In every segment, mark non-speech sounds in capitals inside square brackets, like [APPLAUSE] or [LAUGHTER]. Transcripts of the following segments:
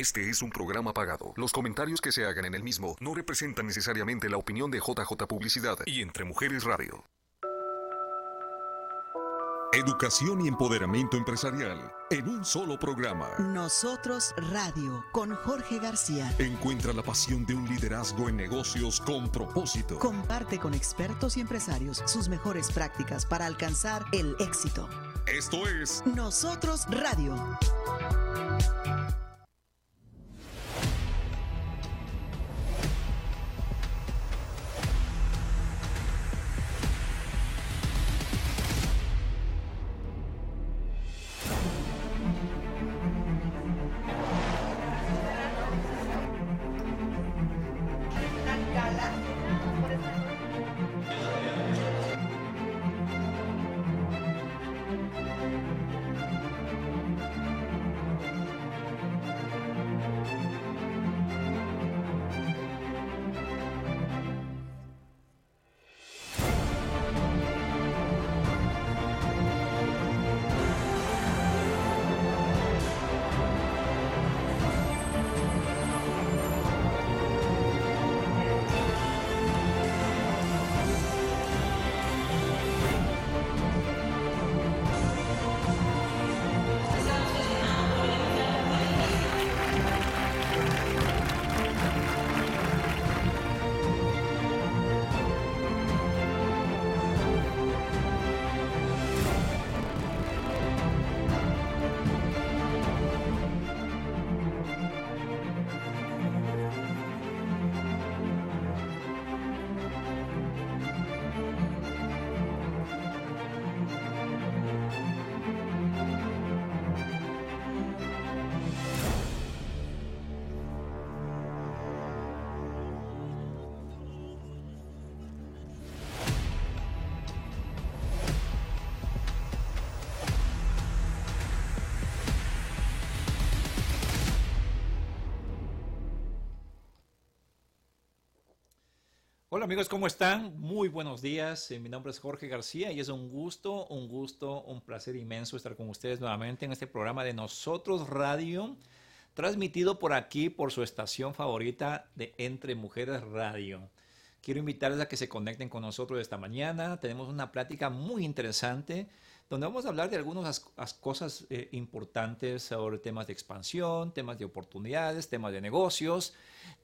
Este es un programa pagado. Los comentarios que se hagan en el mismo no representan necesariamente la opinión de JJ Publicidad y Entre Mujeres Radio. Educación y empoderamiento empresarial en un solo programa. Nosotros Radio con Jorge García. Encuentra la pasión de un liderazgo en negocios con propósito. Comparte con expertos y empresarios sus mejores prácticas para alcanzar el éxito. Esto es Nosotros Radio. Hola amigos, ¿cómo están? Muy buenos días. Eh, mi nombre es Jorge García y es un gusto, un gusto, un placer inmenso estar con ustedes nuevamente en este programa de Nosotros Radio, transmitido por aquí, por su estación favorita de Entre Mujeres Radio. Quiero invitarles a que se conecten con nosotros esta mañana. Tenemos una plática muy interesante donde vamos a hablar de algunas cosas eh, importantes sobre temas de expansión, temas de oportunidades, temas de negocios.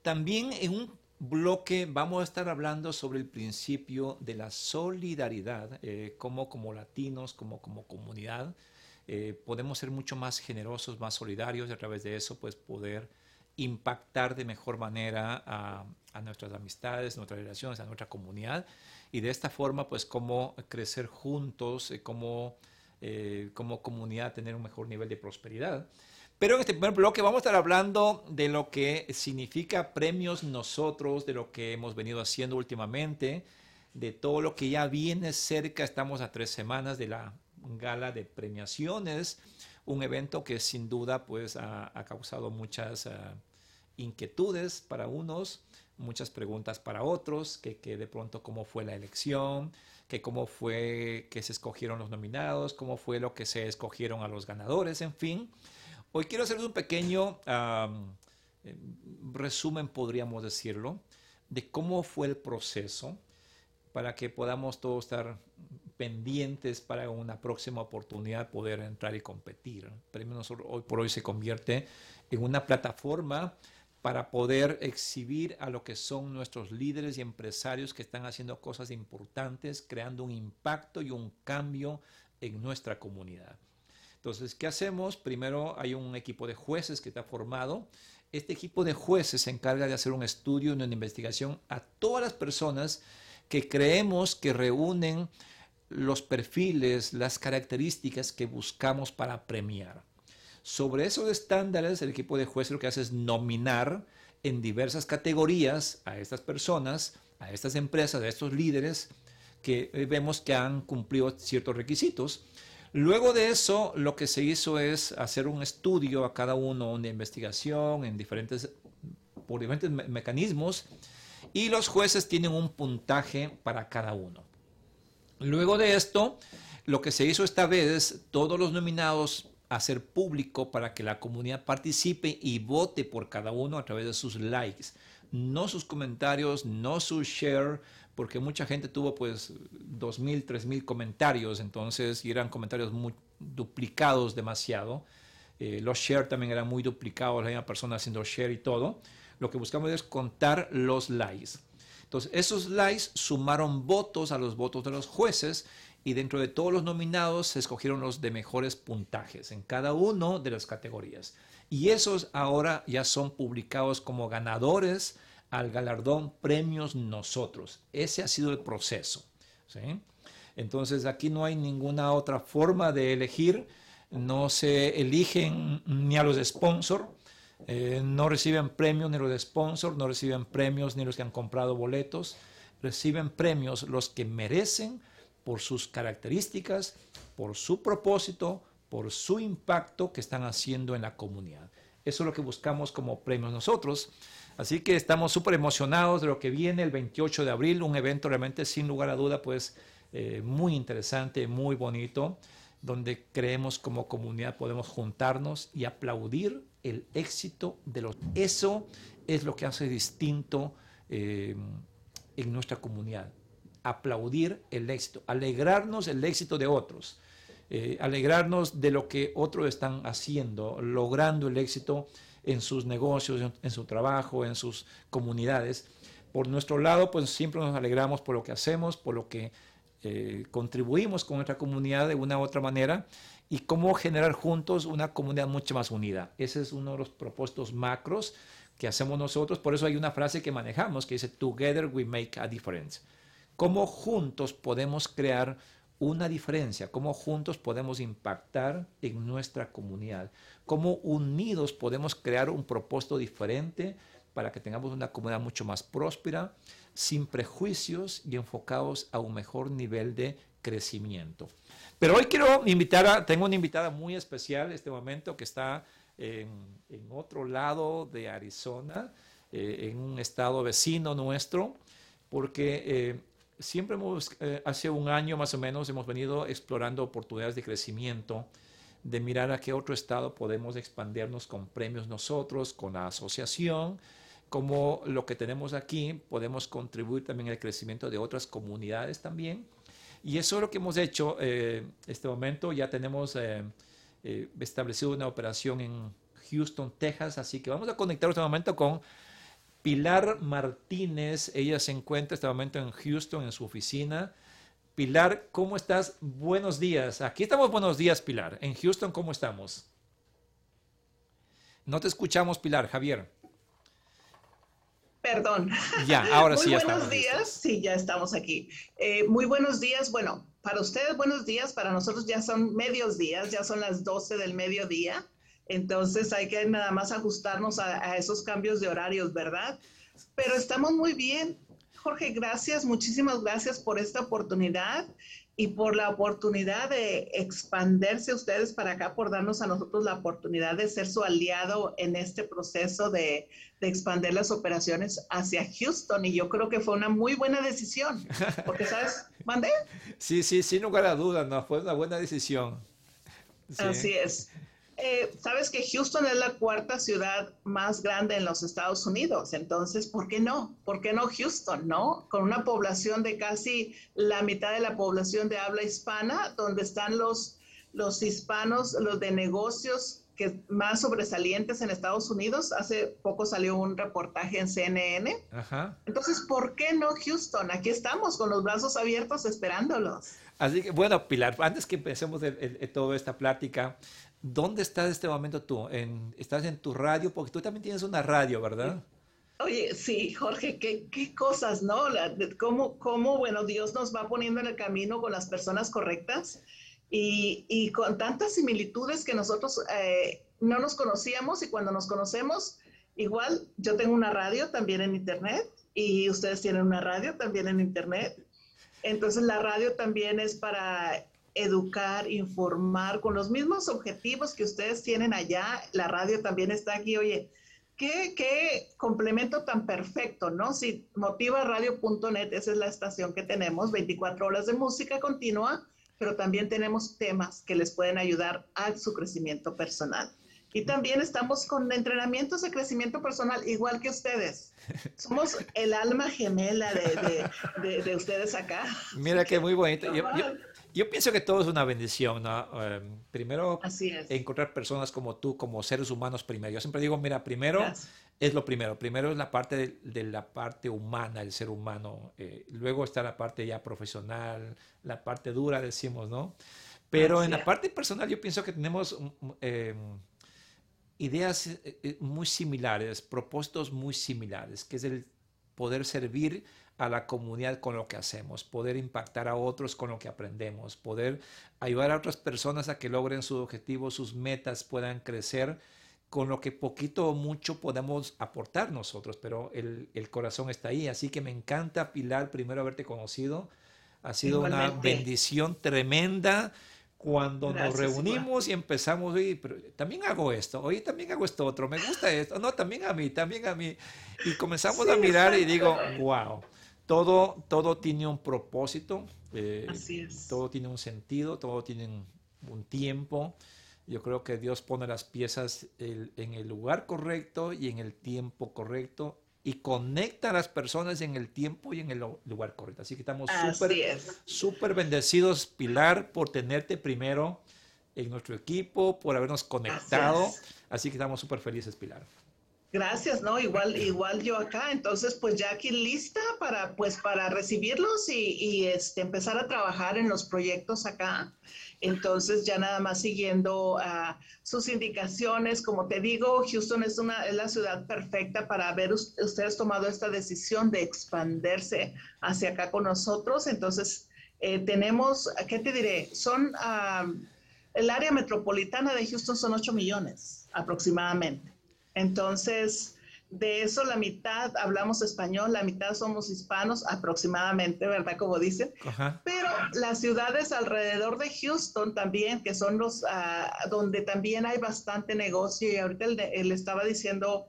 También en un bloque vamos a estar hablando sobre el principio de la solidaridad, eh, como como latinos, como como comunidad, eh, podemos ser mucho más generosos, más solidarios y a través de eso pues poder impactar de mejor manera a, nuestras amistades, nuestras relaciones, a nuestra comunidad y de esta forma pues cómo crecer juntos, eh, cómo como comunidad tener un mejor nivel de prosperidad. Pero en este primer bloque vamos a estar hablando de lo que significa premios nosotros, de lo que hemos venido haciendo últimamente, de todo lo que ya viene cerca. Estamos a tres semanas de la gala de premiaciones, un evento que sin duda pues ha, causado muchas ah, inquietudes para unos, muchas preguntas para otros, que, que, de pronto cómo fue la elección, que cómo fue que se escogieron los nominados, cómo fue lo que se escogieron a los ganadores, en fin. Hoy quiero hacerles un pequeño eh, resumen, podríamos decirlo, de cómo fue el proceso para que podamos todos estar pendientes para una próxima oportunidad poder entrar y competir. Premio hoy por hoy se convierte en una plataforma para poder exhibir a lo que son nuestros líderes y empresarios que están haciendo cosas importantes, creando un impacto y un cambio en nuestra comunidad. Entonces, ¿qué hacemos? Primero hay un equipo de jueces que está formado. Este equipo de jueces se encarga de hacer un estudio, una investigación a todas las personas que creemos que reúnen los perfiles, las características que buscamos para premiar. Sobre esos estándares, el equipo de jueces lo que hace es nominar en diversas categorías a estas personas, a estas empresas, a estos líderes que vemos que han cumplido ciertos requisitos Luego de eso, lo que se hizo es hacer un estudio a cada uno, una investigación en diferentes, por diferentes mecanismos, y los jueces tienen un puntaje para cada uno. Luego de esto, lo que se hizo esta vez, todos los nominados hacer público para que la comunidad participe y vote por cada uno a través de sus likes, no sus comentarios, no su share, porque mucha gente tuvo pues 2.000, 3.000 comentarios, entonces y eran comentarios muy duplicados demasiado. Eh, los share también eran muy duplicados, la misma persona haciendo share y todo. Lo que buscamos es contar los likes. Entonces, esos likes sumaron votos a los votos de los jueces y dentro de todos los nominados se escogieron los de mejores puntajes en cada uno de las categorías. Y esos ahora ya son publicados como ganadores al galardón Premios Nosotros. Ese ha sido el proceso. Entonces aquí no hay ninguna otra forma de elegir. No se eligen ni a los sponsors, eh, no reciben premios ni los de sponsor, no reciben premios ni los que han comprado boletos. Reciben premios los que merecen por sus características, por su propósito, por su impacto que están haciendo en la comunidad. Eso es lo que buscamos como premios nosotros. Así que estamos súper emocionados de lo que viene el 28 de abril, un evento realmente sin lugar a duda, pues eh, muy interesante, muy bonito, donde creemos como comunidad podemos juntarnos y aplaudir el éxito de los... Eso es lo que hace distinto eh, en nuestra comunidad aplaudir el éxito, alegrarnos el éxito de otros, eh, alegrarnos de lo que otros están haciendo, logrando el éxito en sus negocios, en, su trabajo, en sus comunidades. Por nuestro lado, pues siempre nos alegramos por lo que hacemos, por lo que eh, contribuimos con nuestra comunidad de una u otra manera y cómo generar juntos una comunidad mucho más unida. Ese es uno de los propósitos macros que hacemos nosotros. Por eso hay una frase que manejamos que dice, Together we make a difference cómo juntos podemos crear una diferencia, cómo juntos podemos impactar en nuestra comunidad, cómo unidos podemos crear un propósito diferente para que tengamos una comunidad mucho más próspera, sin prejuicios y enfocados a un mejor nivel de crecimiento. Pero hoy quiero invitar a, tengo una invitada muy especial en este momento que está en, otro lado de Arizona, eh, en un estado vecino nuestro, porque eh, siempre hemos, eh, hace un año más o menos, hemos venido explorando oportunidades de crecimiento, de mirar a qué otro estado podemos expandirnos con premios nosotros, con la asociación, como lo que tenemos aquí, podemos contribuir también al crecimiento de otras comunidades también. Y eso es lo que hemos hecho eh, este momento. Ya tenemos eh, establecido una operación en Houston, Texas, así que vamos a conectar este momento con Pilar Martínez, ella se encuentra este momento en Houston, en su oficina. Pilar, ¿cómo estás? Buenos días. Aquí estamos, buenos días, Pilar. En Houston, ¿cómo estamos? No te escuchamos, Pilar. Javier. Perdón. Ya, ahora sí. Muy buenos días. Sí, ya estamos aquí. Eh, muy buenos días. Bueno, para ustedes buenos días, para nosotros ya son medios días, ya son las 12 del mediodía. Entonces hay que nada más ajustarnos a, esos cambios de horarios, ¿verdad? Pero estamos muy bien. Jorge, gracias, muchísimas gracias por esta oportunidad y por la oportunidad de expandirse ustedes para acá, por darnos a nosotros la oportunidad de ser su aliado en este proceso de, de expandir las operaciones hacia Houston. Y yo creo que fue una muy buena decisión, porque, ¿sabes? ¿Mandé? Sí, sí, sin lugar a dudas, no, fue una buena decisión. Así es. Eh, sabes que Houston es la cuarta ciudad más grande en los Estados Unidos, entonces, ¿por qué no? ¿Por qué no Houston, no? Con una población de casi la mitad de la población de habla hispana, donde están los, los hispanos, los de negocios que más sobresalientes en Estados Unidos. Hace poco salió un reportaje en CNN. Entonces, ¿por qué no Houston? Aquí estamos con los brazos abiertos esperándolos. Así que, bueno, Pilar, antes que empecemos toda esta plática, ¿Dónde estás en este momento tú? En, ¿Estás en tu radio? Porque tú también tienes una radio, ¿verdad? Oye, sí, Jorge, qué, qué cosas, ¿no? Cómo, cómo, bueno, Dios nos va poniendo en el camino con las personas correctas y, y con tantas similitudes que nosotros eh, no nos conocíamos y cuando nos conocemos, igual yo tengo una radio también en Internet y ustedes tienen una radio también en Internet. Entonces la radio también es para educar, informar con los mismos objetivos que ustedes tienen allá. La radio también está aquí. Oye, qué, qué complemento tan perfecto, ¿no? Si motivaradio.net, esa es la estación que tenemos, 24 horas de música continua, pero también tenemos temas que les pueden ayudar a su crecimiento personal. Y también estamos con entrenamientos de crecimiento personal, igual que ustedes. Somos el alma gemela de, de, ustedes acá. Mira que muy bonito. Yo, pienso que todo es una bendición, ¿no? Em, primero, encontrar personas como tú, como seres humanos primero. Yo siempre digo, mira, primero es lo primero. Primero es la parte de, la parte humana, el ser humano. Eh, luego está la parte ya profesional, la parte dura, decimos, ¿no? Pero en la parte personal yo pienso que tenemos... Eh, ideas eh, eh, muy similares, propósitos muy similares, que es el poder servir a la comunidad con lo que hacemos, poder impactar a otros con lo que aprendemos, poder ayudar a otras personas a que logren sus objetivos, sus metas, puedan crecer con lo que poquito o mucho podemos aportar nosotros, pero el, el corazón está ahí. Así que me encanta, Pilar, primero haberte conocido. Ha sido una bendición tremenda cuando nos reunimos y empezamos, oye, pero también hago esto, oye, también hago esto otro, me gusta esto, no, también a mí, también a mí. Y comenzamos a mirar y digo, wow, todo, todo tiene un propósito, eh, todo tiene un sentido, todo tiene un tiempo. Yo creo que Dios pone las piezas en el lugar correcto y en el tiempo correcto y conecta a las personas en el tiempo y en el lugar correcto. Así que estamos súper súper bendecidos, Pilar, por tenerte primero en nuestro equipo, por habernos conectado. Así que estamos súper felices, Pilar. Gracias, ¿no? Igual, igual yo acá. Entonces, pues ya aquí lista para, pues, para recibirlos y, y este, empezar a trabajar en los proyectos acá. Entonces, ya nada más siguiendo uh, sus indicaciones, como te digo, Houston es, una, es la ciudad perfecta para haber ustedes tomado esta decisión de expandirse hacia acá con nosotros. Entonces, eh, tenemos, ¿qué te diré? Son, uh, el área metropolitana de Houston son 8 millones aproximadamente. Entonces, de eso la mitad hablamos español, la mitad somos hispanos aproximadamente, ¿verdad? Como dicen. Pero las ciudades alrededor de Houston también, que son los ah, donde también hay bastante negocio, y ahorita él, estaba diciendo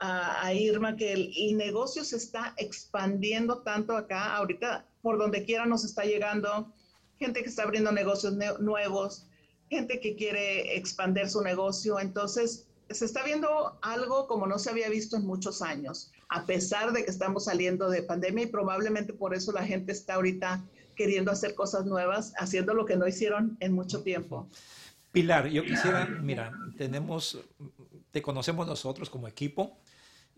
a Irma que el, negocio se está expandiendo tanto acá, ahorita por donde quiera nos está llegando gente que está abriendo negocios nuevos, gente que quiere expandir su negocio, entonces se está viendo algo como no se había visto en muchos años, a pesar de que estamos saliendo de pandemia y probablemente por eso la gente está ahorita queriendo hacer cosas nuevas, haciendo lo que no hicieron en mucho tiempo. Pilar, yo quisiera, mira, tenemos, te conocemos nosotros como equipo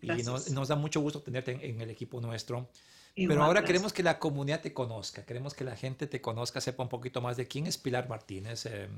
y nos, da mucho gusto tenerte en, el equipo nuestro. Pero ahora queremos que la comunidad te conozca, queremos que la gente te conozca, sepa un poquito más de quién es Pilar Martínez. Eh,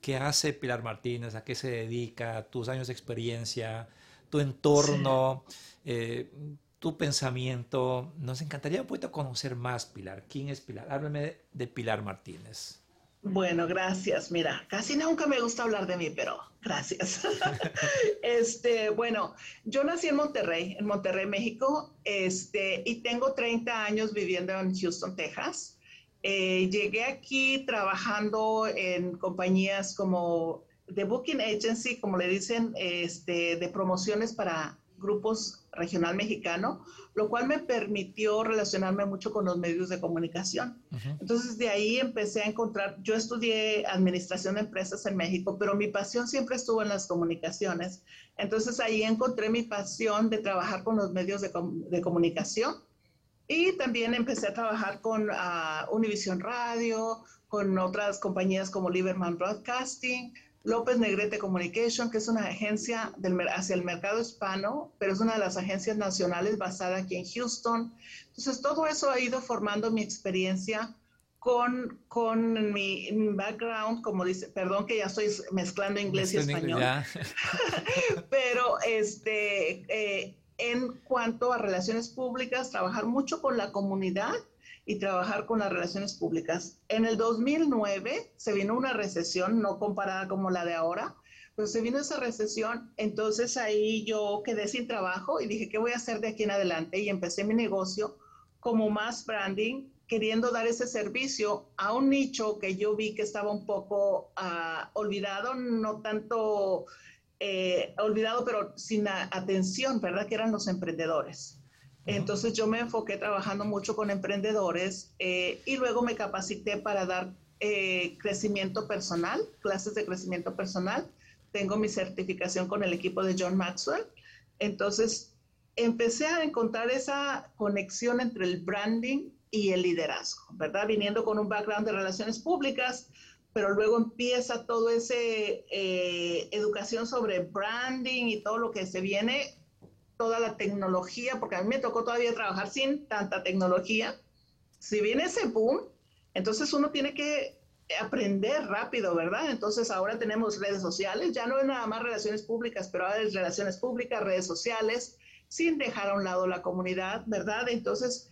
qué hace Pilar Martínez, a qué se dedica, tus años de experiencia, tu entorno, eh, tu pensamiento. Nos encantaría un poquito conocer más, Pilar. ¿Quién es Pilar? Háblame de Pilar Martínez. Bueno, gracias. Mira, casi nunca me gusta hablar de mí, pero gracias. [LAUGHS] este, bueno, yo nací en Monterrey, en Monterrey, México, este, y tengo 30 años viviendo en Houston, Texas. Eh, llegué aquí trabajando en compañías como The Booking Agency, como le dicen, este, de promociones para grupos regional mexicano, lo cual me permitió relacionarme mucho con los medios de comunicación. Entonces de ahí empecé a encontrar, yo estudié administración de empresas en México, pero mi pasión siempre estuvo en las comunicaciones. Entonces ahí encontré mi pasión de trabajar con los medios de, de comunicación y también empecé a trabajar con uh, Univision Radio, con otras compañías como Lieberman Broadcasting, López Negrete Communication, que es una agencia del, hacia el mercado hispano, pero es una de las agencias nacionales basada aquí en Houston. Entonces, todo eso ha ido formando mi experiencia con, con mi, background, como dice, perdón que ya estoy mezclando inglés y español, [LAUGHS] pero este, eh, en cuanto a relaciones públicas, trabajar mucho con la comunidad y trabajar con las relaciones públicas. En el 2009 se vino una recesión, no comparada como la de ahora, pero se vino esa recesión, entonces ahí yo quedé sin trabajo y dije, ¿qué voy a hacer de aquí en adelante? Y empecé mi negocio como más branding, queriendo dar ese servicio a un nicho que yo vi que estaba un poco uh, olvidado, no tanto eh, olvidado, pero sin atención, ¿verdad? Que eran los emprendedores. Entonces yo me enfoqué trabajando mucho con emprendedores eh, y luego me capacité para dar eh, crecimiento personal, clases de crecimiento personal. Tengo mi certificación con el equipo de John Maxwell. Entonces, empecé a encontrar esa conexión entre el branding y el liderazgo, ¿verdad? Viniendo con un background de relaciones públicas, pero luego empieza todo ese eh, educación sobre branding y todo lo que se viene, toda la tecnología, porque a mí me tocó todavía trabajar sin tanta tecnología. Si viene ese boom, entonces uno tiene que aprender rápido, ¿verdad? Entonces ahora tenemos redes sociales, ya no es nada más relaciones públicas, pero ahora es relaciones públicas, redes sociales, sin dejar a un lado la comunidad, ¿verdad? Entonces,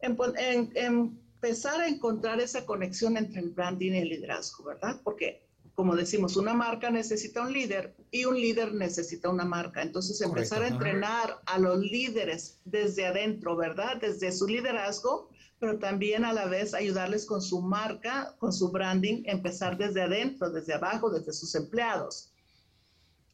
en, empezar a encontrar esa conexión entre el branding y el liderazgo, ¿verdad? Porque, como decimos, una marca necesita un líder y un líder necesita una marca. Entonces, empezar a entrenar a los líderes desde adentro, ¿verdad? Desde su liderazgo pero también a la vez ayudarles con su marca, con su branding, empezar desde adentro, desde abajo, desde sus empleados.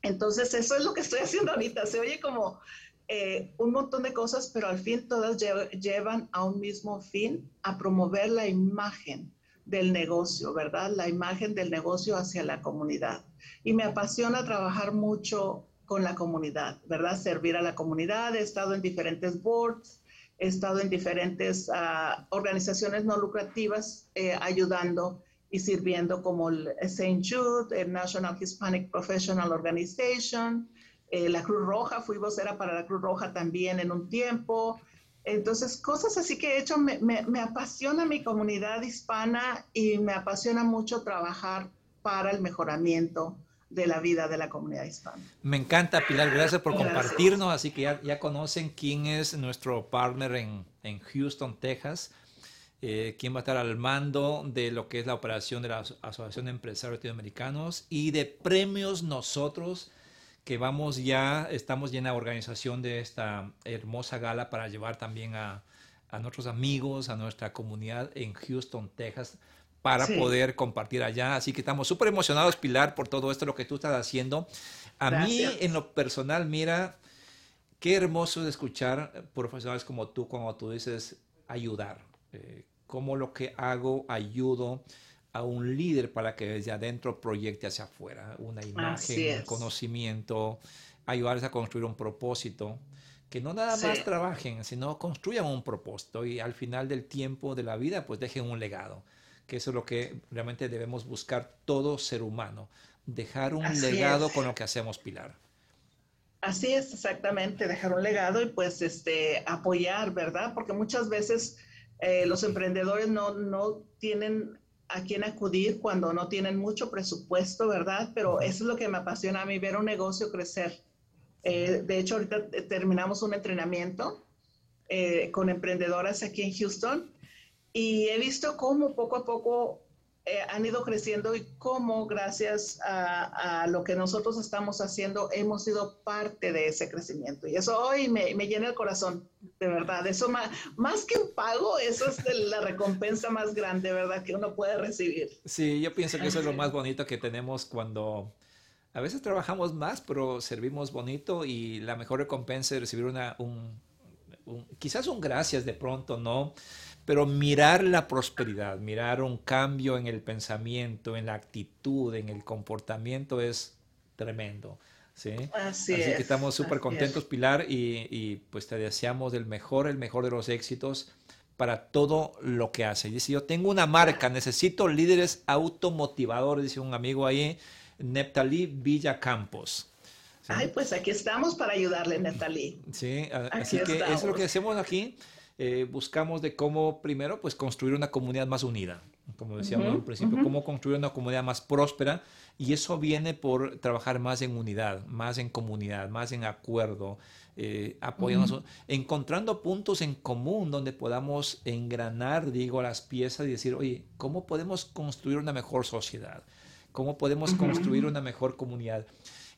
Entonces, eso es lo que estoy haciendo ahorita. Se oye como eh, un montón de cosas, pero al fin todas llevan a un mismo fin, a promover la imagen del negocio, ¿verdad? La imagen del negocio hacia la comunidad. Y me apasiona trabajar mucho con la comunidad, ¿verdad? Servir a la comunidad. He estado en diferentes boards, he estado en diferentes uh, organizaciones no lucrativas eh, ayudando y sirviendo como el St. Jude, el National Hispanic Professional Organization, eh, la Cruz Roja, fui vocera para la Cruz Roja también en un tiempo. Entonces, cosas así que he hecho, me, me, me apasiona mi comunidad hispana y me apasiona mucho trabajar para el mejoramiento de la vida de la comunidad hispana. Me encanta, Pilar, gracias por compartirnos. Así que ya, ya, conocen quién es nuestro partner en, en Houston, Texas, eh, quién va a estar al mando de lo que es la operación de la Asociación de Empresarios Latinoamericanos y de premios nosotros que vamos ya, estamos ya en la organización de esta hermosa gala para llevar también a, a nuestros amigos, a nuestra comunidad en Houston, Texas para poder compartir allá. Así que estamos súper emocionados, Pilar, por todo esto, lo que tú estás haciendo. A mí, en lo personal, mira, qué hermoso es escuchar profesionales como tú cuando tú dices ayudar. Eh, cómo lo que hago ayudo a un líder para que desde adentro proyecte hacia afuera una imagen, un conocimiento, ayudarles a construir un propósito que no nada más trabajen, sino construyan un propósito y al final del tiempo de la vida pues dejen un legado que eso es lo que realmente debemos buscar todo ser humano, dejar un legado con lo que hacemos, Pilar. Así es, exactamente, dejar un legado y pues este, apoyar, ¿verdad? Porque muchas veces eh, los emprendedores no, no tienen a quién acudir cuando no tienen mucho presupuesto, ¿verdad? Pero eso es lo que me apasiona a mí, ver un negocio crecer. Eh, de hecho, ahorita terminamos un entrenamiento eh, con emprendedoras aquí en Houston y he visto cómo poco a poco eh, han ido creciendo y cómo gracias a, lo que nosotros estamos haciendo hemos sido parte de ese crecimiento. Y eso hoy me, me llena el corazón, de verdad. Eso más, más que un pago, eso es la recompensa más grande, ¿verdad? Que uno puede recibir. Sí, yo pienso que eso es lo más bonito que tenemos cuando a veces trabajamos más, pero servimos bonito y la mejor recompensa es recibir una, un, un quizás un gracias de pronto, ¿no? Pero mirar la prosperidad, mirar un cambio en el pensamiento, en la actitud, en el comportamiento es tremendo. ¿sí? Así, que estamos súper contentos, Pilar, y, pues te deseamos el mejor, el mejor de los éxitos para todo lo que hace. Dice, yo tengo una marca, necesito líderes automotivadores, dice un amigo ahí, Neptalí Villacampos. ¿Sí? Ay, pues aquí estamos para ayudarle, Neptalí. Sí, así que eso es lo que hacemos aquí. Eh, buscamos de cómo, primero, pues construir una comunidad más unida, como decíamos al principio, cómo construir una comunidad más próspera, y eso viene por trabajar más en unidad, más en comunidad, más en acuerdo, eh, encontrando puntos en común donde podamos engranar, digo, las piezas y decir, oye, ¿cómo podemos construir una mejor sociedad? ¿Cómo podemos construir una mejor comunidad?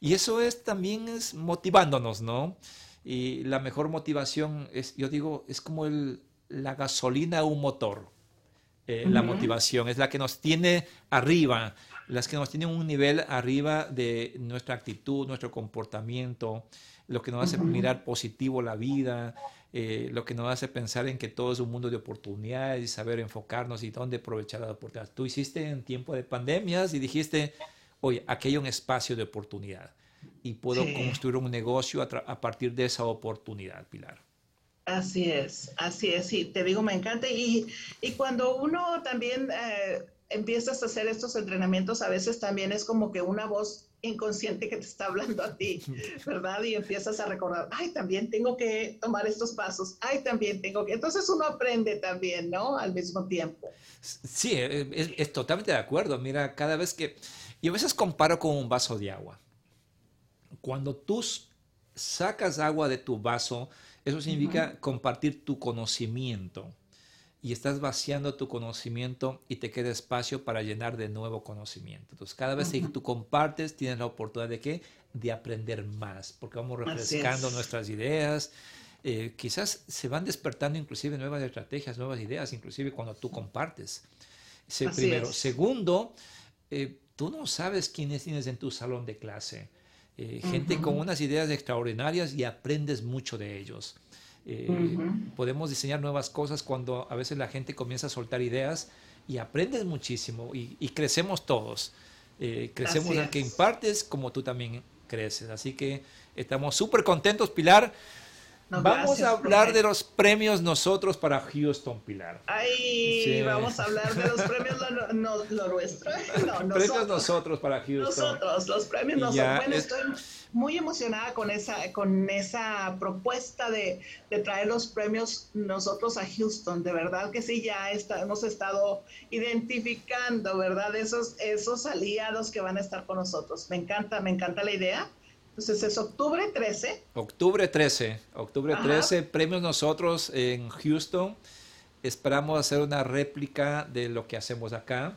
Y eso es también es motivándonos, ¿no? Y la mejor motivación es, yo digo, es como el, la gasolina a un motor. Eh, la motivación es la que nos tiene arriba, las que nos tienen un nivel arriba de nuestra actitud, nuestro comportamiento, lo que nos hace mirar positivo la vida, eh, lo que nos hace pensar en que todo es un mundo de oportunidades y saber enfocarnos y dónde aprovechar las oportunidades. Tú hiciste en tiempo de pandemias y dijiste, oye, aquí hay un espacio de oportunidad y puedo construir un negocio a, partir de esa oportunidad, Pilar. Así es, así es, sí, te digo, me encanta. Y, y cuando uno también eh, empiezas a hacer estos entrenamientos, a veces también es como que una voz inconsciente que te está hablando a ti, [LAUGHS] ¿verdad? Y empiezas a recordar, ay, también tengo que tomar estos pasos, ay, también tengo que... Entonces uno aprende también, ¿no? Al mismo tiempo. Sí, eh, es, es totalmente de acuerdo. Mira, cada vez que... Y a veces comparo con un vaso de agua. Cuando tú sacas agua de tu vaso, eso significa compartir tu conocimiento y estás vaciando tu conocimiento y te queda espacio para llenar de nuevo conocimiento. Entonces, cada vez que tú compartes, tienes la oportunidad de qué? De aprender más, porque vamos refrescando nuestras ideas. Eh, quizás se van despertando inclusive nuevas estrategias, nuevas ideas, inclusive cuando tú compartes. primero. Segundo, eh, tú no sabes quiénes tienes en tu salón de clase. Eh, gente con unas ideas extraordinarias y aprendes mucho de ellos. Eh, podemos diseñar nuevas cosas cuando a veces la gente comienza a soltar ideas y aprendes muchísimo y, crecemos todos. Eh, crecemos al que impartes como tú también creces. Así que estamos súper contentos, Pilar. Vamos a hablar de los premios nosotros para Houston, Pilar. Ay, vamos a hablar de los premios lo, lo, nuestro. [LAUGHS] No, premios nosotros para Houston. Nosotros, los premios nosotros. Bueno, estoy muy emocionada con esa, con esa propuesta de, de, traer los premios nosotros a Houston. De verdad que sí, ya está, hemos estado identificando, ¿verdad? Esos, esos aliados que van a estar con nosotros. Me encanta, me encanta la idea. Entonces es octubre 13. Octubre 13, octubre 13, premios nosotros en Houston. Esperamos hacer una réplica de lo que hacemos acá.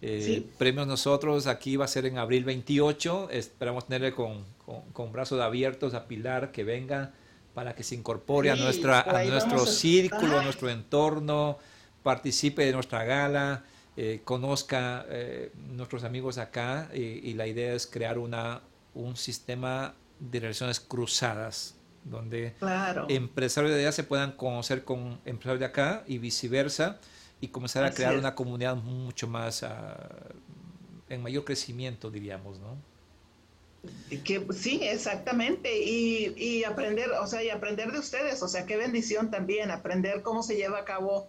Eh, premios nosotros, aquí va a ser en abril 28. Esperamos tenerle con, con, brazos abiertos a Pilar que venga para que se incorpore a, nuestra, a nuestro círculo, a nuestro entorno, participe de nuestra gala, eh, conozca eh, nuestros amigos acá y la idea es crear una, un sistema de relaciones cruzadas, donde empresarios de allá se puedan conocer con empresarios de acá y viceversa, y comenzar a crear una comunidad mucho más, ah, en mayor crecimiento, diríamos, ¿no? Que, sí, exactamente, y, y, aprender, o sea, y aprender de ustedes, o sea, qué bendición también, aprender cómo se lleva a cabo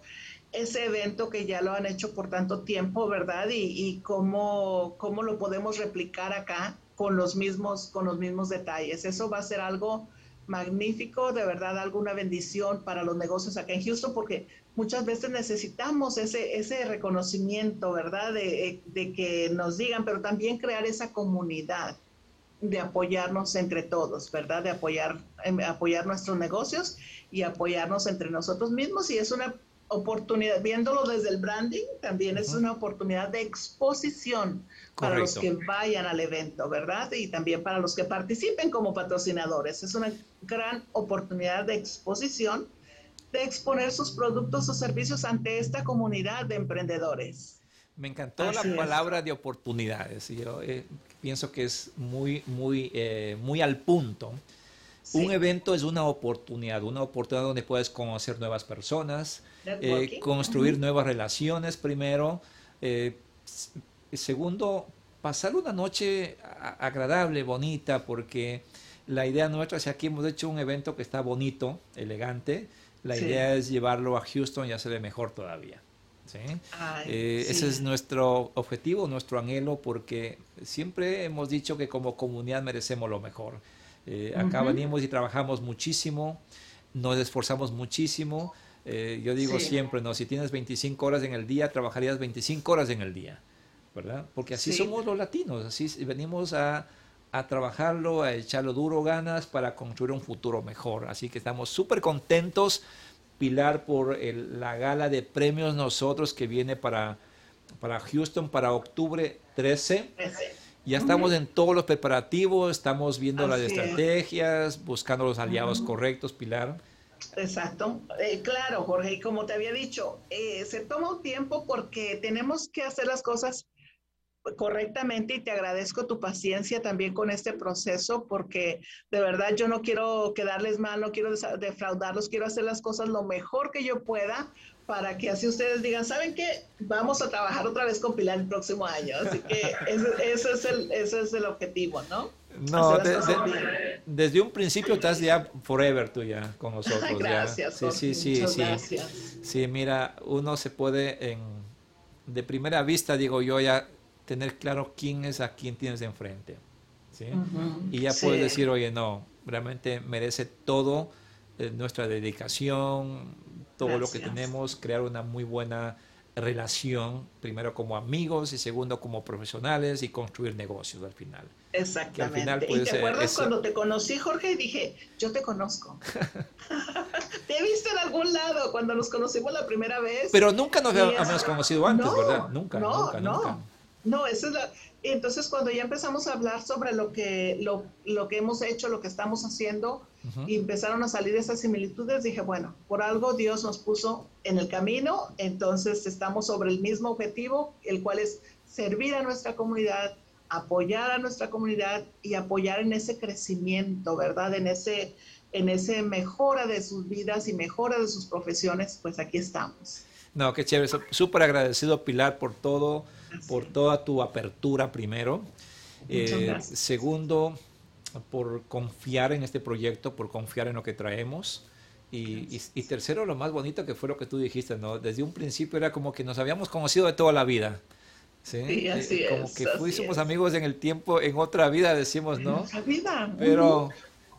ese evento que ya lo han hecho por tanto tiempo, ¿verdad? Y, y cómo, cómo lo podemos replicar acá con los mismos, con los mismos detalles. Eso va a ser algo magnífico, de verdad, alguna bendición para los negocios acá en Houston, porque muchas veces necesitamos ese, ese reconocimiento, ¿verdad? De, de, que nos digan, pero también crear esa comunidad de apoyarnos entre todos, ¿verdad? De apoyar, em, apoyar nuestros negocios y apoyarnos entre nosotros mismos. Y es una oportunidad, viéndolo desde el branding, también es una oportunidad de exposición para los que vayan al evento, ¿verdad? Y también para los que participen como patrocinadores. Es una gran oportunidad de exposición, de exponer sus productos o servicios ante esta comunidad de emprendedores. Me encantó la palabra de oportunidades. Yo eh, pienso que es muy, muy, eh, muy al punto. Un evento es una oportunidad, una oportunidad donde puedes conocer nuevas personas, eh, construir nuevas relaciones primero. Eh, segundo, pasar una noche agradable, bonita, porque la idea nuestra, si aquí hemos hecho un evento que está bonito, elegante, la idea es llevarlo a Houston y hacerle mejor todavía. Eh, ese es nuestro objetivo, nuestro anhelo, porque siempre hemos dicho que como comunidad merecemos lo mejor. Eh, acá venimos y trabajamos muchísimo, nos esforzamos muchísimo. Eh, yo digo siempre, ¿no? Si tienes 25 horas en el día, trabajarías 25 horas en el día, ¿verdad? Porque así somos los latinos, así venimos a, a, trabajarlo, a echarlo duro, ganas para construir un futuro mejor. Así que estamos súper contentos, Pilar, por la gala de premios nosotros que viene para, para Houston para octubre 13. 13. Ya estamos en todos los preparativos, estamos viendo las estrategias, buscando los aliados correctos, Pilar. Exacto, eh, claro, Jorge, y como te había dicho, eh, se toma un tiempo porque tenemos que hacer las cosas correctamente y te agradezco tu paciencia también con este proceso porque de verdad yo no quiero quedarles mal, no quiero defraudarlos, quiero hacer las cosas lo mejor que yo pueda para que así ustedes digan, ¿saben qué? Vamos a trabajar otra vez con Pilar el próximo año. Así que ese, es, el, ese es el objetivo, ¿no? No, desde un principio estás ya forever tú ya con nosotros. gracias. Sí, sí, sí, sí. Gracias. Sí, mira, uno se puede en, de primera vista, digo yo, ya tener claro quién es a quién tienes enfrente. ¿sí? y ya puedes decir, oye, no, realmente merece todo eh, nuestra dedicación, todo lo que tenemos, crear una muy buena relación, primero como amigos y segundo como profesionales y construir negocios al final. Exactamente. ¿Y te acuerdas cuando te conocí, Jorge? Y dije, yo te conozco. [LAUGHS] te he visto en algún lado cuando nos conocimos la primera vez. Pero nunca nos habíamos conocido antes, ¿verdad? Nunca, no, nunca, no. nunca. No, eso es la... Entonces, cuando ya empezamos a hablar sobre lo que, lo, lo que hemos hecho, lo que estamos haciendo, y empezaron a salir esas similitudes, dije, bueno, por algo Dios nos puso en el camino, entonces estamos sobre el mismo objetivo, el cual es servir a nuestra comunidad, apoyar a nuestra comunidad y apoyar en ese crecimiento, ¿verdad? En ese, en ese mejora de sus vidas y mejora de sus profesiones, pues aquí estamos. No, qué chévere. Súper agradecido, Pilar, por todo por toda tu apertura primero. Eh, segundo, por confiar en este proyecto, por confiar en lo que traemos. Y, tercero, lo más bonito que fue lo que tú dijiste, ¿no? Desde un principio era como que nos habíamos conocido de toda la vida. Sí, eh, como que fuimos amigos en el tiempo, en otra vida, decimos, ¿no? En otra vida. Pero,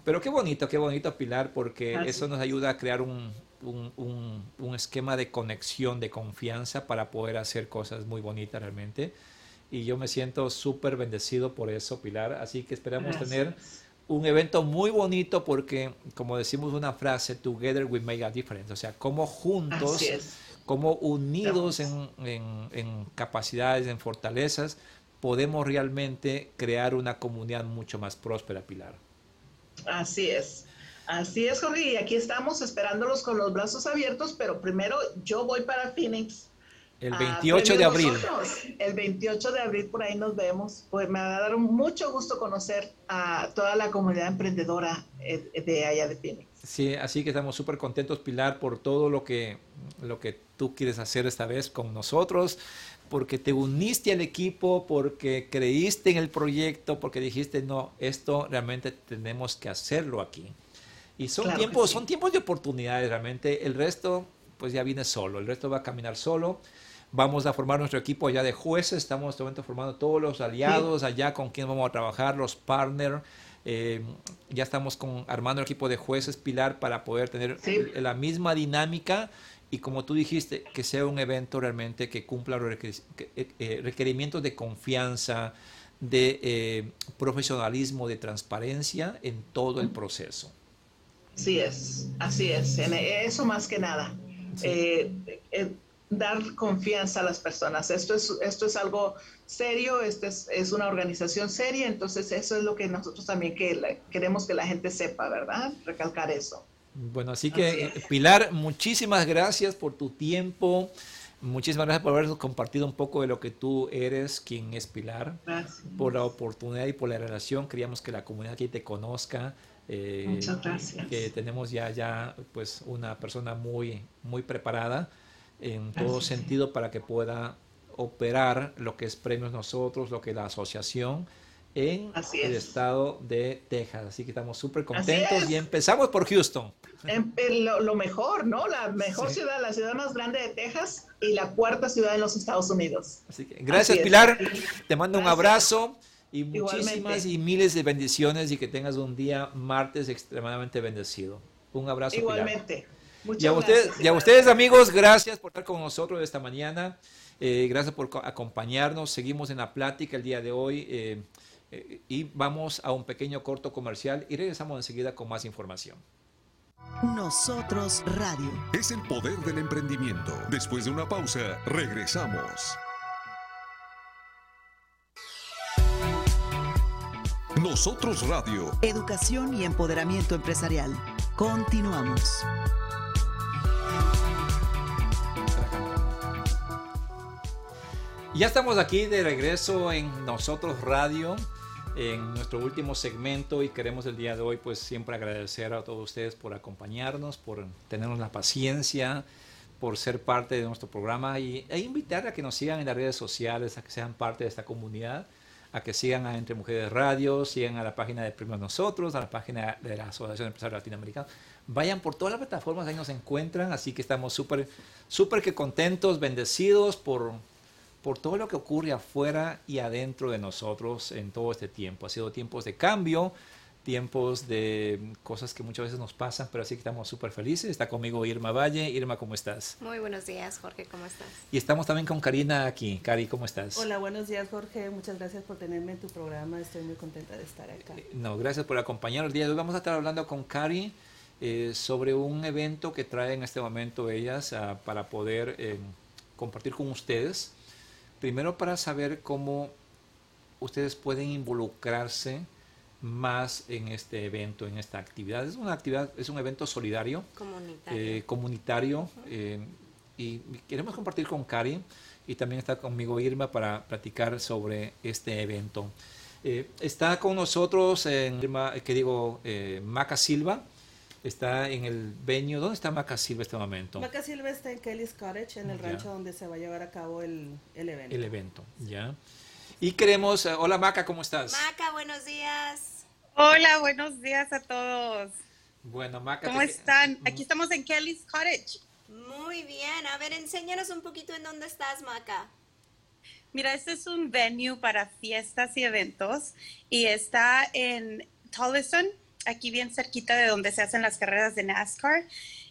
pero qué bonito, qué bonito, Pilar, porque eso nos ayuda a crear un, un, esquema de conexión, de confianza para poder hacer cosas muy bonitas realmente. Y yo me siento súper bendecido por eso, Pilar. Así que esperamos tener un evento muy bonito porque, como decimos una frase, together we make a difference. O sea, como juntos, como unidos en, en capacidades, en fortalezas, podemos realmente crear una comunidad mucho más próspera, Pilar. Así es. Así es, Jorge, y aquí estamos esperándolos con los brazos abiertos, pero primero yo voy para Phoenix. El 28 de abril. El 28 de abril por ahí nos vemos. Pues me va a dar mucho gusto conocer a toda la comunidad emprendedora eh, de allá de Phoenix. Sí, así que estamos súper contentos, Pilar, por todo lo que, lo que tú quieres hacer esta vez con nosotros, porque te uniste al equipo, porque creíste en el proyecto, porque dijiste, no, esto realmente tenemos que hacerlo aquí. Y son tiempos, son tiempos de oportunidades realmente. El resto, pues ya viene solo. El resto va a caminar solo. Vamos a formar nuestro equipo allá de jueces. Estamos en este momento formando todos los aliados allá con quien vamos a trabajar, los partners. Eh, ya estamos con, armando el equipo de jueces Pilar para poder tener la misma dinámica y como tú dijiste, que sea un evento realmente que cumpla los eh, eh, requerimientos de confianza, de profesionalismo, de transparencia en todo el proceso. Así es, así es. eso más que nada. Eh, eh, dar confianza a las personas. Esto es, esto es algo serio, esto es, es, una organización seria, entonces eso es lo que nosotros también que queremos que la gente sepa, ¿verdad? Recalcar eso. Bueno, así que Pilar, muchísimas gracias por tu tiempo. Muchísimas gracias por haber compartido un poco de lo que tú eres, quién es Pilar, por la oportunidad y por la relación. Queríamos que la comunidad aquí te conozca, eh, Muchas gracias. Que tenemos ya, ya pues una persona muy, muy preparada en todo sentido para que pueda operar lo que es Premios Nosotros, lo que es la asociación en el estado de Texas. Así que estamos súper contentos y empezamos por Houston. Em, lo, mejor, ¿no? La mejor ciudad, la ciudad más grande de Texas y la cuarta ciudad en los Estados Unidos. Así que gracias Pilar, te mando un abrazo. Y muchísimas y miles de bendiciones y que tengas un día martes extremadamente bendecido. Un abrazo. Igualmente. Muchas y a, ustedes, y a ustedes amigos, gracias por estar con nosotros esta mañana. Eh, gracias por acompañarnos. Seguimos en la plática el día de hoy eh, eh, y vamos a un pequeño corto comercial y regresamos enseguida con más información. Nosotros Radio. Es el poder del emprendimiento. Después de una pausa, regresamos. Nosotros Radio. Educación y empoderamiento empresarial. Continuamos. Ya estamos aquí de regreso en Nosotros Radio, en nuestro último segmento y queremos el día de hoy pues siempre agradecer a todos ustedes por acompañarnos, por tenernos la paciencia, por ser parte de nuestro programa y, e invitar a que nos sigan en las redes sociales, a que sean parte de esta comunidad, a que sigan a Entre Mujeres Radio, sigan a la página de Primero Nosotros, a la página de la Asociación de Empresarios Latinoamericanos. Vayan por todas las plataformas, ahí nos encuentran, así que estamos súper, súper que contentos, bendecidos por por todo lo que ocurre afuera y adentro de nosotros en todo este tiempo. Ha sido tiempos de cambio, tiempos de cosas que muchas veces nos pasan, pero así que estamos súper felices. Está conmigo Irma Valle. Irma, ¿cómo estás? Muy buenos días, Jorge, ¿cómo estás? Y estamos también con Karina aquí. Cari, ¿cómo estás? Hola, buenos días, Jorge. Muchas gracias por tenerme en tu programa. Estoy muy contenta de estar acá. Eh, no, gracias por acompañarnos. El día de hoy vamos a estar hablando con Cari eh, sobre un evento que trae en este momento ellas ah, para poder eh, compartir con ustedes Primero para saber cómo ustedes pueden involucrarse más en este evento, en esta actividad. Es una actividad, es un evento solidario, comunitario, eh, eh, y queremos compartir con Cari y también está conmigo Irma para platicar sobre este evento. Eh, está con nosotros, Irma, que digo, Maca Silva, está en el venue. ¿Dónde está Maca Silva este momento? Maca Silva está en Kelly's Cottage, en el rancho donde se va a llevar a cabo el, el evento. El evento, ya. Y queremos, eh, hola Maca, ¿cómo estás? Maca, buenos días. Hola, buenos días a todos. Bueno, Maca. ¿Cómo están? Aquí estamos en Kelly's Cottage. Muy bien. A ver, enséñanos un poquito en dónde estás, Maca. Mira, este es un venue para fiestas y eventos y está en Tolleson, aquí bien cerquita de donde se hacen las carreras de NASCAR.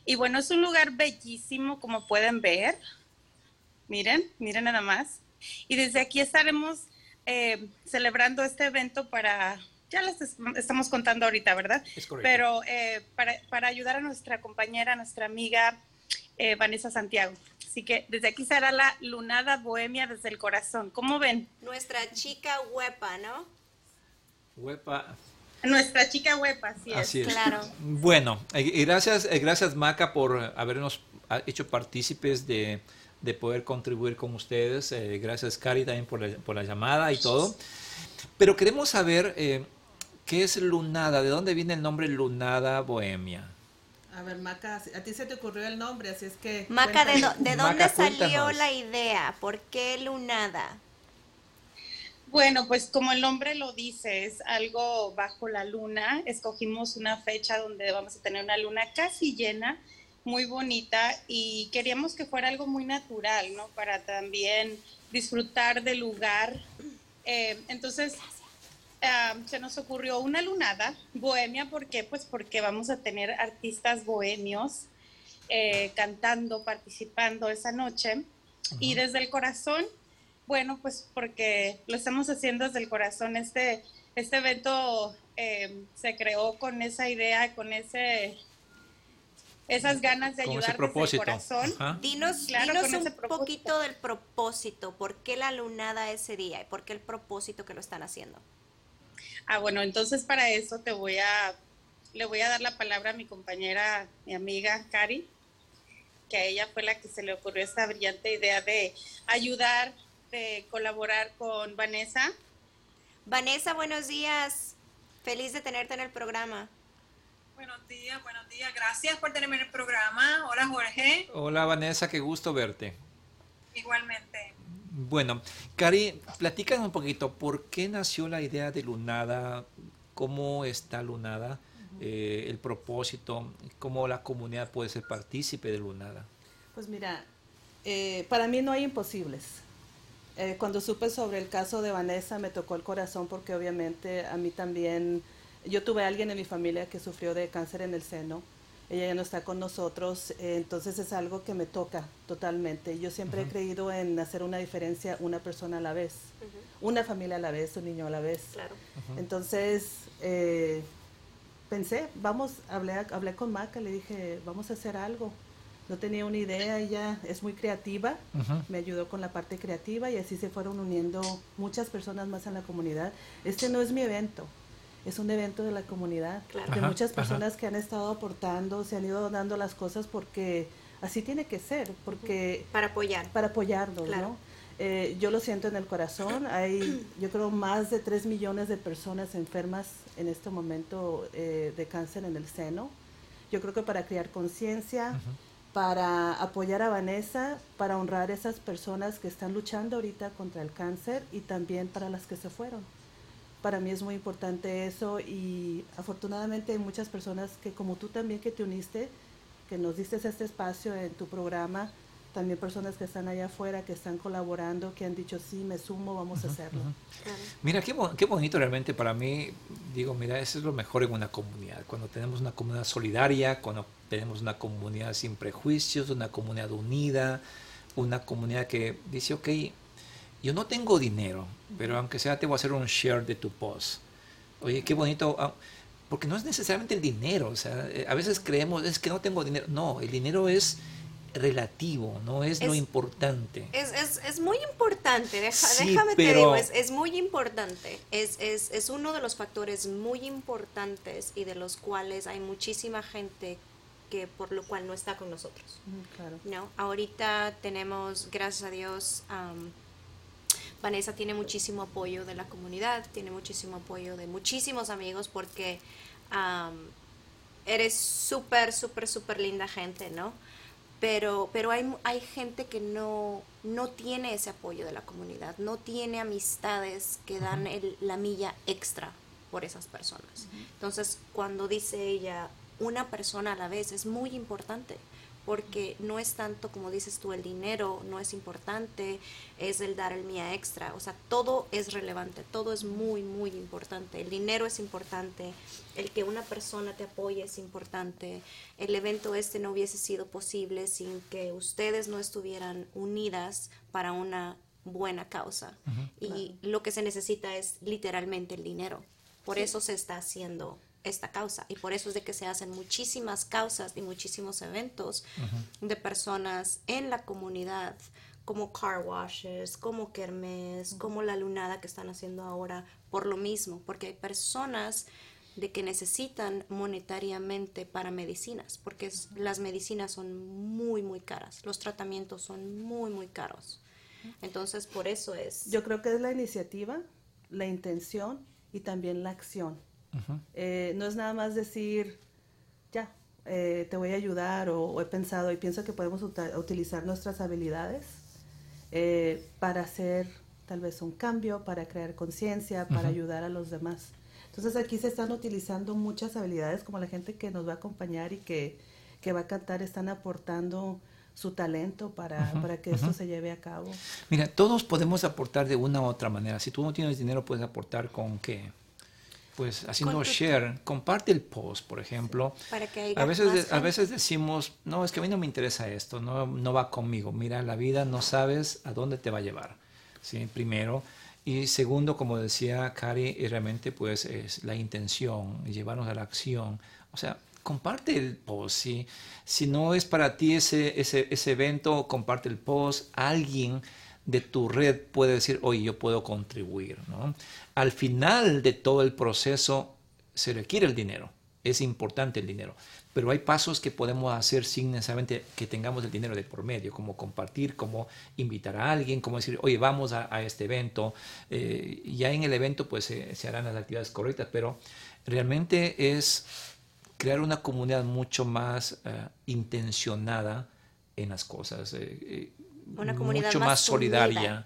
Y bueno, es un lugar bellísimo, como pueden ver. Miren, miren nada más. Y desde aquí estaremos eh, celebrando este evento para, ya les estamos contando ahorita, ¿verdad? Pero eh, para, ayudar a nuestra compañera, nuestra amiga eh, Vanessa Santiago. Así que desde aquí será la lunada bohemia desde el corazón. ¿Cómo ven? Nuestra chica huepa, ¿no? Huepa, nuestra chica web, así, es. Claro. Bueno, gracias, gracias Maca por habernos hecho partícipes de, poder contribuir con ustedes. Eh, gracias Cari también por la, por la, llamada y todo. Pero queremos saber eh, qué es Lunada, de dónde viene el nombre Lunada Bohemia. A ver, Maca, a ti se te ocurrió el nombre, así es que... Maca, ¿de, ¿de, dónde salió la idea? ¿Por qué Lunada? Bueno, pues como el nombre lo dice, es algo bajo la luna. Escogimos una fecha donde vamos a tener una luna casi llena, muy bonita, y queríamos que fuera algo muy natural, ¿no? Para también disfrutar del lugar. Eh, entonces, se nos ocurrió una lunada bohemia, ¿por qué? Pues porque vamos a tener artistas bohemios eh, cantando, participando esa noche. Y desde el corazón bueno, pues porque lo estamos haciendo desde el corazón. Este, este evento eh, se creó con esa idea, con ese esas ganas de ayudar desde el corazón. Dinos, dinos un poquito del propósito. ¿Por qué la lunada ese día y por qué el propósito que lo están haciendo? Ah, bueno, entonces para eso te voy a le voy a dar la palabra a mi compañera, mi amiga Cari, que a ella fue la que se le ocurrió esta brillante idea de ayudar de colaborar con Vanessa. Vanessa, buenos días. Feliz de tenerte en el programa. Buenos días, buenos días. Gracias por tenerme en el programa. Hola Jorge. Hola Vanessa, qué gusto verte. Igualmente. Bueno, Cari, platícanos un poquito, ¿por qué nació la idea de Lunada? ¿Cómo está Lunada? Eh, el propósito, cómo la comunidad puede ser partícipe de Lunada. Pues mira, eh, para mí no hay imposibles. Eh, cuando supe sobre el caso de Vanessa me tocó el corazón porque obviamente a mí también, yo tuve a alguien en mi familia que sufrió de cáncer en el seno, ella ya no está con nosotros, eh, entonces es algo que me toca totalmente. Yo siempre he creído en hacer una diferencia una persona a la vez, una familia a la vez, un niño a la vez. Entonces eh, pensé, vamos, hablé, hablé con Maca, le dije, vamos a hacer algo no tenía una idea, ella es muy creativa, me ayudó con la parte creativa y así se fueron uniendo muchas personas más en la comunidad. Este no es mi evento, es un evento de la comunidad, de muchas personas que han estado aportando, se han ido dando las cosas porque así tiene que ser, porque... Para apoyar. Para apoyarnos, ¿no? Eh, yo lo siento en el corazón. Hay, yo creo, más de 3 millones de personas enfermas en este momento eh, de cáncer en el seno. Yo creo que para crear conciencia, para apoyar a Vanessa, para honrar a esas personas que están luchando ahorita contra el cáncer y también para las que se fueron. Para mí es muy importante eso y afortunadamente hay muchas personas que como tú también que te uniste, que nos diste este espacio en tu programa, también personas que están allá afuera, que están colaborando, que han dicho, sí, me sumo, vamos a hacerlo. Mira, qué, qué, bonito realmente para mí, digo, mira, eso es lo mejor en una comunidad, cuando tenemos una comunidad solidaria, cuando tenemos una comunidad sin prejuicios, una comunidad unida, una comunidad que dice, ok, yo no tengo dinero, pero aunque sea te voy a hacer un share de tu post. Oye, qué bonito, ah, porque no es necesariamente el dinero, o sea, eh, a veces creemos, es que no tengo dinero, no, el dinero es relativo, no es, lo importante. Es, es, es, muy importante, déjame te digo, es, es muy importante. Es, es, es uno de los factores muy importantes y de los cuales hay muchísima gente que por lo cual no está con nosotros. Claro. No, ahorita tenemos, gracias a Dios, Vanessa tiene muchísimo apoyo de la comunidad, tiene muchísimo apoyo de muchísimos amigos porque eres súper, súper, súper linda gente, ¿no? Pero, pero hay, hay gente que no, no tiene ese apoyo de la comunidad, no tiene amistades que dan el, la milla extra por esas personas. Entonces, cuando dice ella una persona a la vez, es muy importante porque no es tanto como dices tú, el dinero no es importante, es el dar el mía extra, o sea, todo es relevante, todo es muy, muy importante, el dinero es importante, el que una persona te apoye es importante, el evento este no hubiese sido posible sin que ustedes no estuvieran unidas para una buena causa. Y lo que se necesita es literalmente el dinero, por eso se está haciendo esta causa. Y por eso es de que se hacen muchísimas causas y muchísimos eventos de personas en la comunidad como car washes, como kermes, como la lunada que están haciendo ahora por lo mismo, porque hay personas de que necesitan monetariamente para medicinas, porque las medicinas son muy, muy caras, los tratamientos son muy, muy caros. Entonces, por eso es... Yo creo que es la iniciativa, la intención y también la acción eh, no es nada más decir, ya, eh, te voy a ayudar o, he pensado y pienso que podemos utilizar nuestras habilidades eh, para hacer tal vez un cambio, para crear conciencia, para ayudar a los demás. Entonces aquí se están utilizando muchas habilidades como la gente que nos va a acompañar y que, que va a cantar, están aportando su talento para, para que esto se lleve a cabo. Mira, todos podemos aportar de una u otra manera. Si tú no tienes dinero, puedes aportar con qué? Pues haciendo share, comparte el post, por ejemplo. Para que a veces a veces decimos, no, es que a mí no me interesa esto, no, no va conmigo. Mira, la vida no sabes a dónde te va a llevar. ¿sí? Primero. Y segundo, como decía Cari, realmente pues es la intención, llevarnos a la acción. O sea, comparte el post. ¿sí? Si no es para ti ese, ese, ese evento, comparte el post. Alguien de tu red puede decir, oye, yo puedo contribuir. ¿no? Al final de todo el proceso se requiere el dinero, es importante el dinero, pero hay pasos que podemos hacer sin necesariamente que tengamos el dinero de por medio, como compartir, como invitar a alguien, como decir, oye, vamos a, este evento. Eh, ya en el evento pues se harán las actividades correctas, pero realmente es crear una comunidad mucho más eh, intencionada en las cosas. Eh, una comunidad mucho más, solidaria,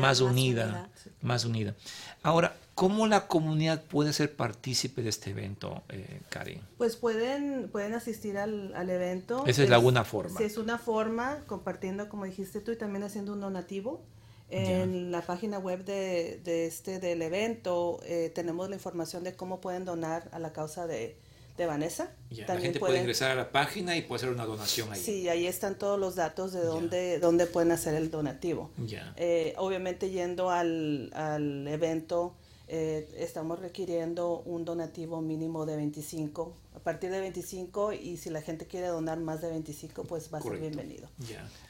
más, unida, más unida. Ahora, ¿cómo la comunidad puede ser partícipe de este evento, eh, Karin? Pues pueden, pueden asistir al, al evento. Esa es, la una forma. es una forma, compartiendo, como dijiste tú, y también haciendo un donativo. En la página web de, de este del evento eh, tenemos la información de cómo pueden donar a la causa de, de Vanessa. la gente puede ingresar a la página y puede hacer una donación ahí. Sí, ahí están todos los datos de dónde, dónde pueden hacer el donativo. Eh, obviamente yendo al, al evento eh, estamos requiriendo un donativo mínimo de 25, a partir de 25 y si la gente quiere donar más de 25 pues va a ser bienvenido.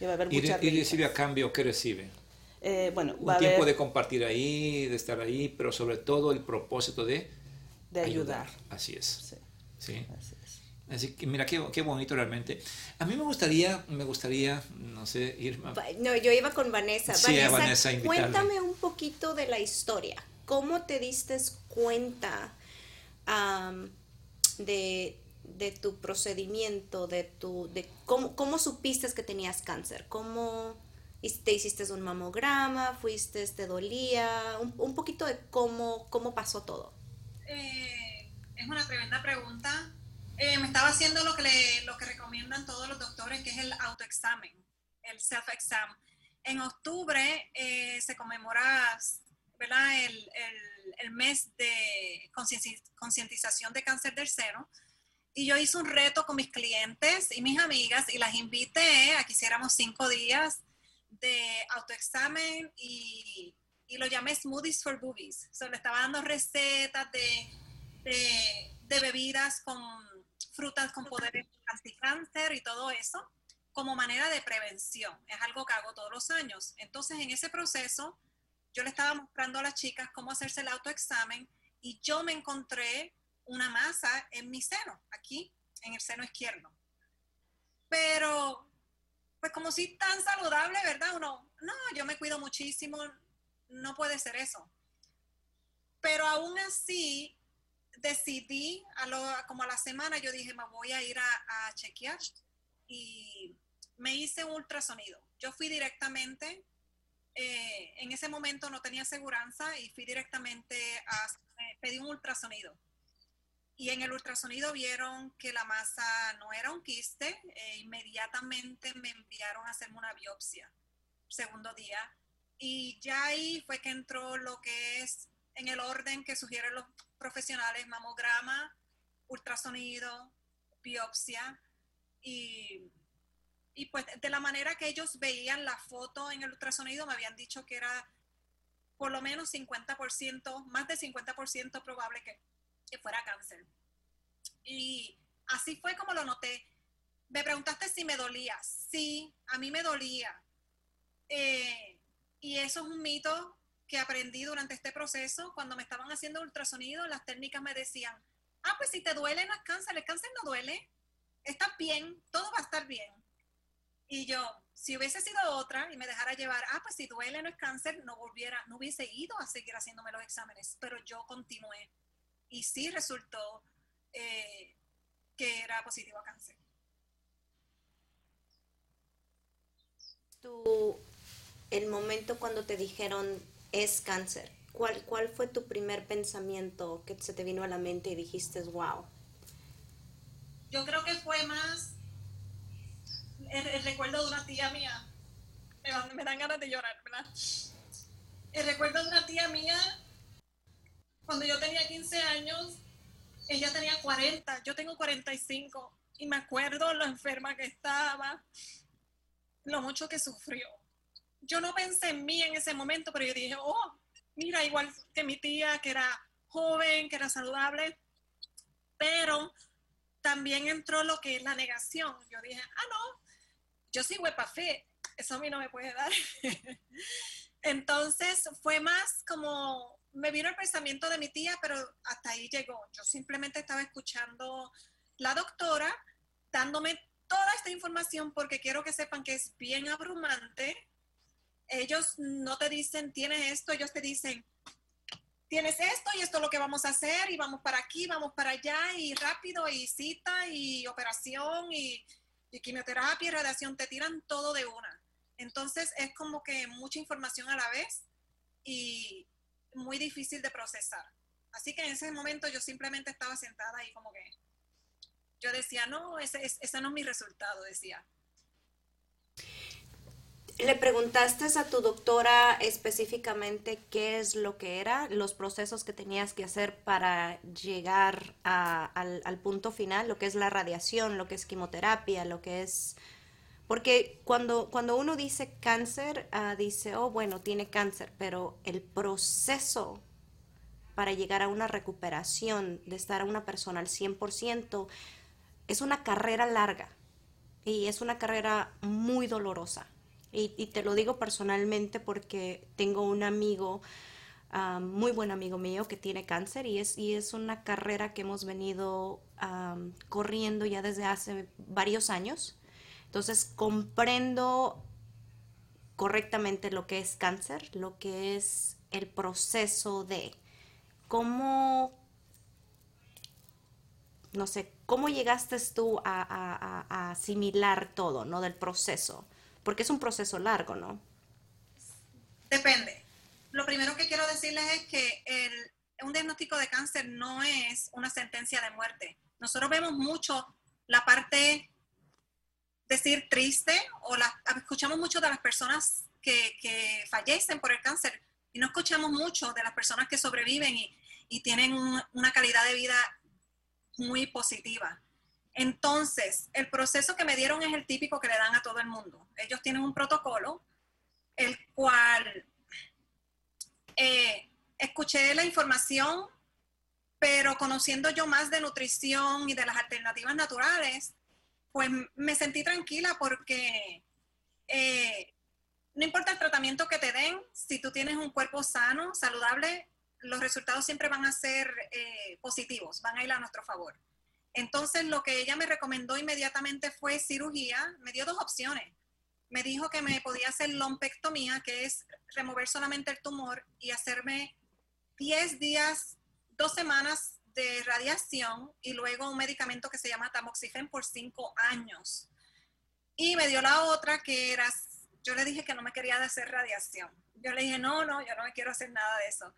Y, va a haber ¿Y, recibe a cambio qué recibe? Eh, bueno, un tiempo de compartir ahí, de estar ahí, pero sobre todo el propósito de, de ayudar. Así es. Sí. Así que mira qué, qué, bonito realmente. A mí me gustaría, me gustaría, no sé, ir... No, yo iba con Vanessa. Sí, Vanessa, Vanessa cuéntame un poquito de la historia. ¿Cómo te diste cuenta de, de, tu procedimiento, de tu, de cómo, cómo supiste que tenías cáncer? ¿Cómo te hiciste un mamograma? ¿Fuiste, te dolía? Un, un poquito de cómo, cómo pasó todo. Eh, es una tremenda pregunta. Eh, me estaba haciendo lo que, le, lo que recomiendan todos los doctores, que es el autoexamen, el self-exam. En octubre eh, se conmemora ¿verdad? El, el, el mes de concientización de cáncer del seno. Y yo hice un reto con mis clientes y mis amigas y las invité a que hiciéramos cinco días de autoexamen y, y lo llamé Smoothies for Boobies. So, le estaba dando recetas de, de, bebidas con frutas con poder anticáncer y todo eso como manera de prevención. Es algo que hago todos los años. Entonces, en ese proceso, yo le estaba mostrando a las chicas cómo hacerse el autoexamen y yo me encontré una masa en mi seno, aquí, en el seno izquierdo. Pero, pues como si tan saludable, ¿verdad? Uno, no, yo me cuido muchísimo, no puede ser eso. Pero aún así, decidí, a como a la semana, yo dije, me voy a ir a, chequear y me hice un ultrasonido. Yo fui directamente, eh, en ese momento no tenía aseguranza y fui directamente a, eh, pedí un ultrasonido. Y en el ultrasonido vieron que la masa no era un quiste, e inmediatamente me enviaron a hacerme una biopsia, segundo día. Y ya ahí fue que entró lo que es en el orden que sugieren los profesionales, mamograma, ultrasonido, biopsia y, y pues de la manera que ellos veían la foto en el ultrasonido me habían dicho que era por lo menos 50%, más de 50% probable que, que fuera cáncer. Y así fue como lo noté. Me preguntaste si me dolía. Sí, a mí me dolía. Eh, y eso es un mito que aprendí durante este proceso, cuando me estaban haciendo ultrasonido, las técnicas me decían, ah, pues si te duele no es cáncer, el cáncer no duele, está bien, todo va a estar bien. Y yo, si hubiese sido otra y me dejara llevar, ah, pues si duele no es cáncer, no volviera, no hubiese ido a seguir haciéndome los exámenes, pero yo continué. Y sí resultó eh, que era positivo a cáncer. Tu, el momento cuando te dijeron es cáncer. ¿Cuál, ¿Cuál fue tu primer pensamiento que se te vino a la mente y dijiste, wow? Yo creo que fue más el, recuerdo de una tía mía. Me, me, dan ganas de llorar, ¿verdad? El recuerdo de una tía mía, cuando yo tenía 15 años, ella tenía 40, yo tengo 45, y me acuerdo lo enferma que estaba, lo mucho que sufrió yo no pensé en mí en ese momento, pero yo dije, oh, mira, igual que mi tía, que era joven, que era saludable, pero también entró lo que es la negación. Yo dije, ah, no, yo soy huepa fe, eso a mí no me puede dar. [LAUGHS] Entonces fue más como, me vino el pensamiento de mi tía, pero hasta ahí llegó. Yo simplemente estaba escuchando la doctora dándome toda esta información porque quiero que sepan que es bien abrumante ellos no te dicen, tienes esto, ellos te dicen, tienes esto y esto es lo que vamos a hacer y vamos para aquí, vamos para allá y rápido y cita y operación y, quimioterapia y radiación, te tiran todo de una. Entonces es como que mucha información a la vez y muy difícil de procesar. Así que en ese momento yo simplemente estaba sentada y como que yo decía, no, ese no es mi resultado, decía. ¿Le preguntaste a tu doctora específicamente qué es lo que era, los procesos que tenías que hacer para llegar al, punto final, lo que es la radiación, lo que es quimioterapia, lo que es... Porque cuando, cuando uno dice cáncer, ah, dice, oh, bueno, tiene cáncer, pero el proceso para llegar a una recuperación, de estar a una persona al 100%, es una carrera larga y es una carrera muy dolorosa y, te lo digo personalmente porque tengo un amigo, ah, muy buen amigo mío, que tiene cáncer y es, y es una carrera que hemos venido corriendo ya desde hace varios años. Entonces comprendo correctamente lo que es cáncer, lo que es el proceso de cómo, no sé, cómo llegaste tú a, asimilar todo, ¿no? Del proceso, porque es un proceso largo, ¿no? Depende. Lo primero que quiero decirles es que el, un diagnóstico de cáncer no es una sentencia de muerte. Nosotros vemos mucho la parte, decir, triste, o la, escuchamos mucho de las personas que, fallecen por el cáncer y no escuchamos mucho de las personas que sobreviven y, y tienen una calidad de vida muy positiva. Entonces, el proceso que me dieron es el típico que le dan a todo el mundo. Ellos tienen un protocolo, el cual eh, escuché la información, pero conociendo yo más de nutrición y de las alternativas naturales, pues me sentí tranquila porque eh, no importa el tratamiento que te den, si tú tienes un cuerpo sano, saludable, los resultados siempre van a ser eh, positivos, van a ir a nuestro favor. Entonces, lo que ella me recomendó inmediatamente fue cirugía. Me dio dos opciones. Me dijo que me podía hacer lompectomía, que es remover solamente el tumor y hacerme 10 días, dos semanas de radiación y luego un medicamento que se llama tamoxifen por 5 años. Y me dio la otra que era, yo le dije que no me quería hacer radiación. Yo le dije, no, no, yo no me quiero hacer nada de eso.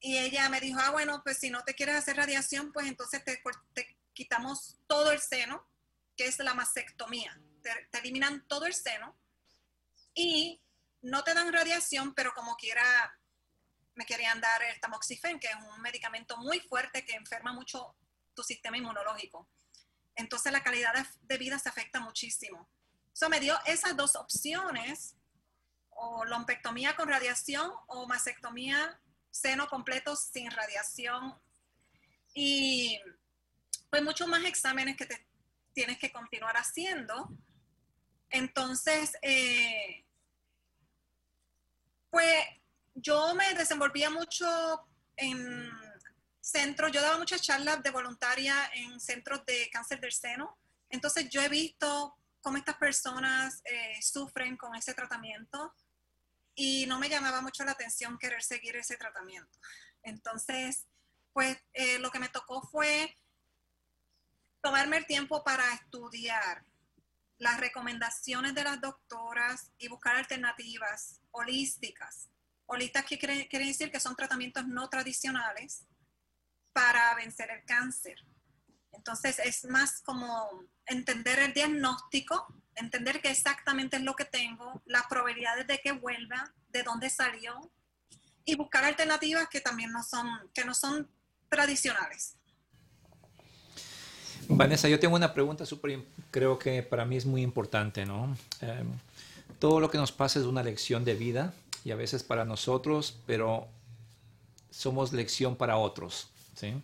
Y ella me dijo, ah, bueno, pues si no te quieres hacer radiación, pues entonces te, quitamos todo el seno, que es la mastectomía. Te, eliminan todo el seno y no te dan radiación, pero como quiera me querían dar el tamoxifen, que es un medicamento muy fuerte que enferma mucho tu sistema inmunológico. Entonces la calidad de, vida se afecta muchísimo. Eso me dio esas dos opciones, o lompectomía con radiación o mastectomía seno completo sin radiación y pues muchos más exámenes que te tienes que continuar haciendo. Entonces, eh, pues yo me desenvolvía mucho en centros, yo daba muchas charlas de voluntaria en centros de cáncer del seno. Entonces yo he visto cómo estas personas eh, sufren con ese tratamiento y no me llamaba mucho la atención querer seguir ese tratamiento. Entonces, pues eh, lo que me tocó fue tomarme el tiempo para estudiar las recomendaciones de las doctoras y buscar alternativas holísticas. Holistas que quiere, quiere decir que son tratamientos no tradicionales para vencer el cáncer. Entonces es más como entender el diagnóstico, entender qué exactamente es lo que tengo, las probabilidades de que vuelva, de dónde salió y buscar alternativas que también no son, que no son tradicionales. Vanessa, yo tengo una pregunta súper, creo que para mí es muy importante, ¿no? Em, todo lo que nos pasa es una lección de vida y a veces para nosotros, pero somos lección para otros, ¿sí?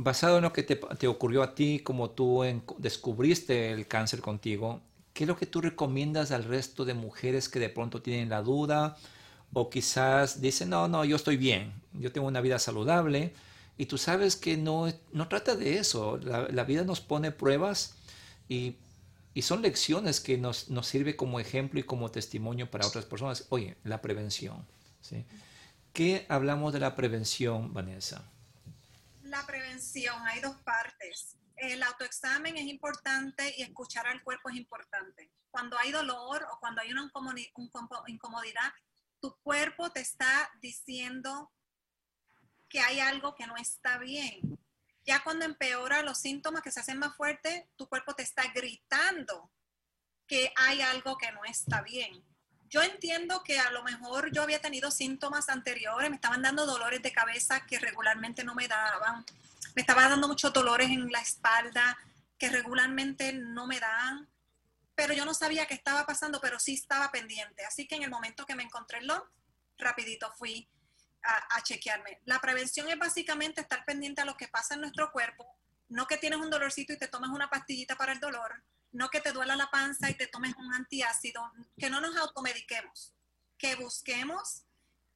basado en lo que te, ocurrió a ti, como tú descubriste el cáncer contigo, ¿qué es lo que tú recomiendas al resto de mujeres que de pronto tienen la duda o quizás dicen, no, no, yo estoy bien, yo tengo una vida saludable y tú sabes que no, no trata de eso, la, vida nos pone pruebas y, y son lecciones que nos, nos sirve como ejemplo y como testimonio para otras personas. Oye, la prevención. ¿sí? ¿Qué hablamos de la prevención, Vanessa? la prevención, hay dos partes. El autoexamen es importante y escuchar al cuerpo es importante. Cuando hay dolor o cuando hay una incomodidad, tu cuerpo te está diciendo que hay algo que no está bien. Ya cuando empeora los síntomas que se hacen más fuertes, tu cuerpo te está gritando que hay algo que no está bien yo entiendo que a lo mejor yo había tenido síntomas anteriores, me estaban dando dolores de cabeza que regularmente no me daban, me estaba dando muchos dolores en la espalda que regularmente no me dan, pero yo no sabía qué estaba pasando, pero sí estaba pendiente. Así que en el momento que me encontré el rapidito fui a, chequearme. La prevención es básicamente estar pendiente a lo que pasa en nuestro cuerpo, no que tienes un dolorcito y te tomas una pastillita para el dolor, no que te duela la panza y te tomes un antiácido, que no nos automediquemos, que busquemos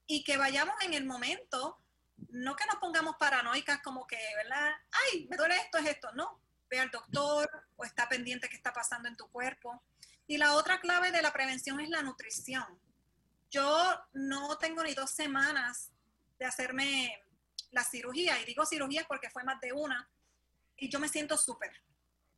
y que vayamos en el momento no que nos pongamos paranoicas como que, ¿verdad? Ay, me duele esto, es esto. No, ve al doctor o está pendiente qué está pasando en tu cuerpo. Y la otra clave de la prevención es la nutrición. Yo no tengo ni dos semanas de hacerme la cirugía, y digo cirugía porque fue más de una, y yo me siento súper.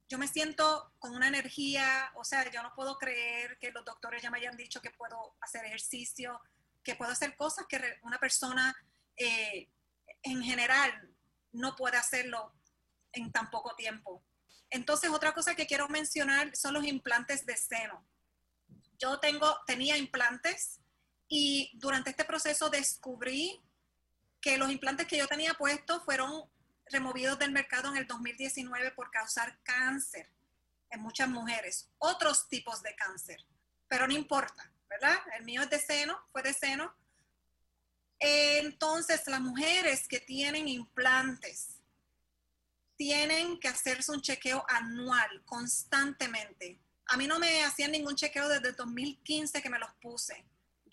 Yo me siento con una energía, o sea, yo no puedo creer que los doctores ya me hayan dicho que puedo hacer ejercicio, que puedo hacer cosas que una persona eh, en general no puede hacerlo en tan poco tiempo. Entonces, otra cosa que quiero mencionar son los implantes de seno. Yo tengo, tenía implantes y durante este proceso descubrí que los implantes que yo tenía puestos fueron removidos del mercado en el 2019 por causar cáncer en muchas mujeres, otros tipos de cáncer, pero no importa, ¿verdad? El mío es de seno, fue de seno. Entonces, las mujeres que tienen implantes tienen que hacerse un chequeo anual, constantemente. A mí no me hacían ningún chequeo desde el 2015 que me los puse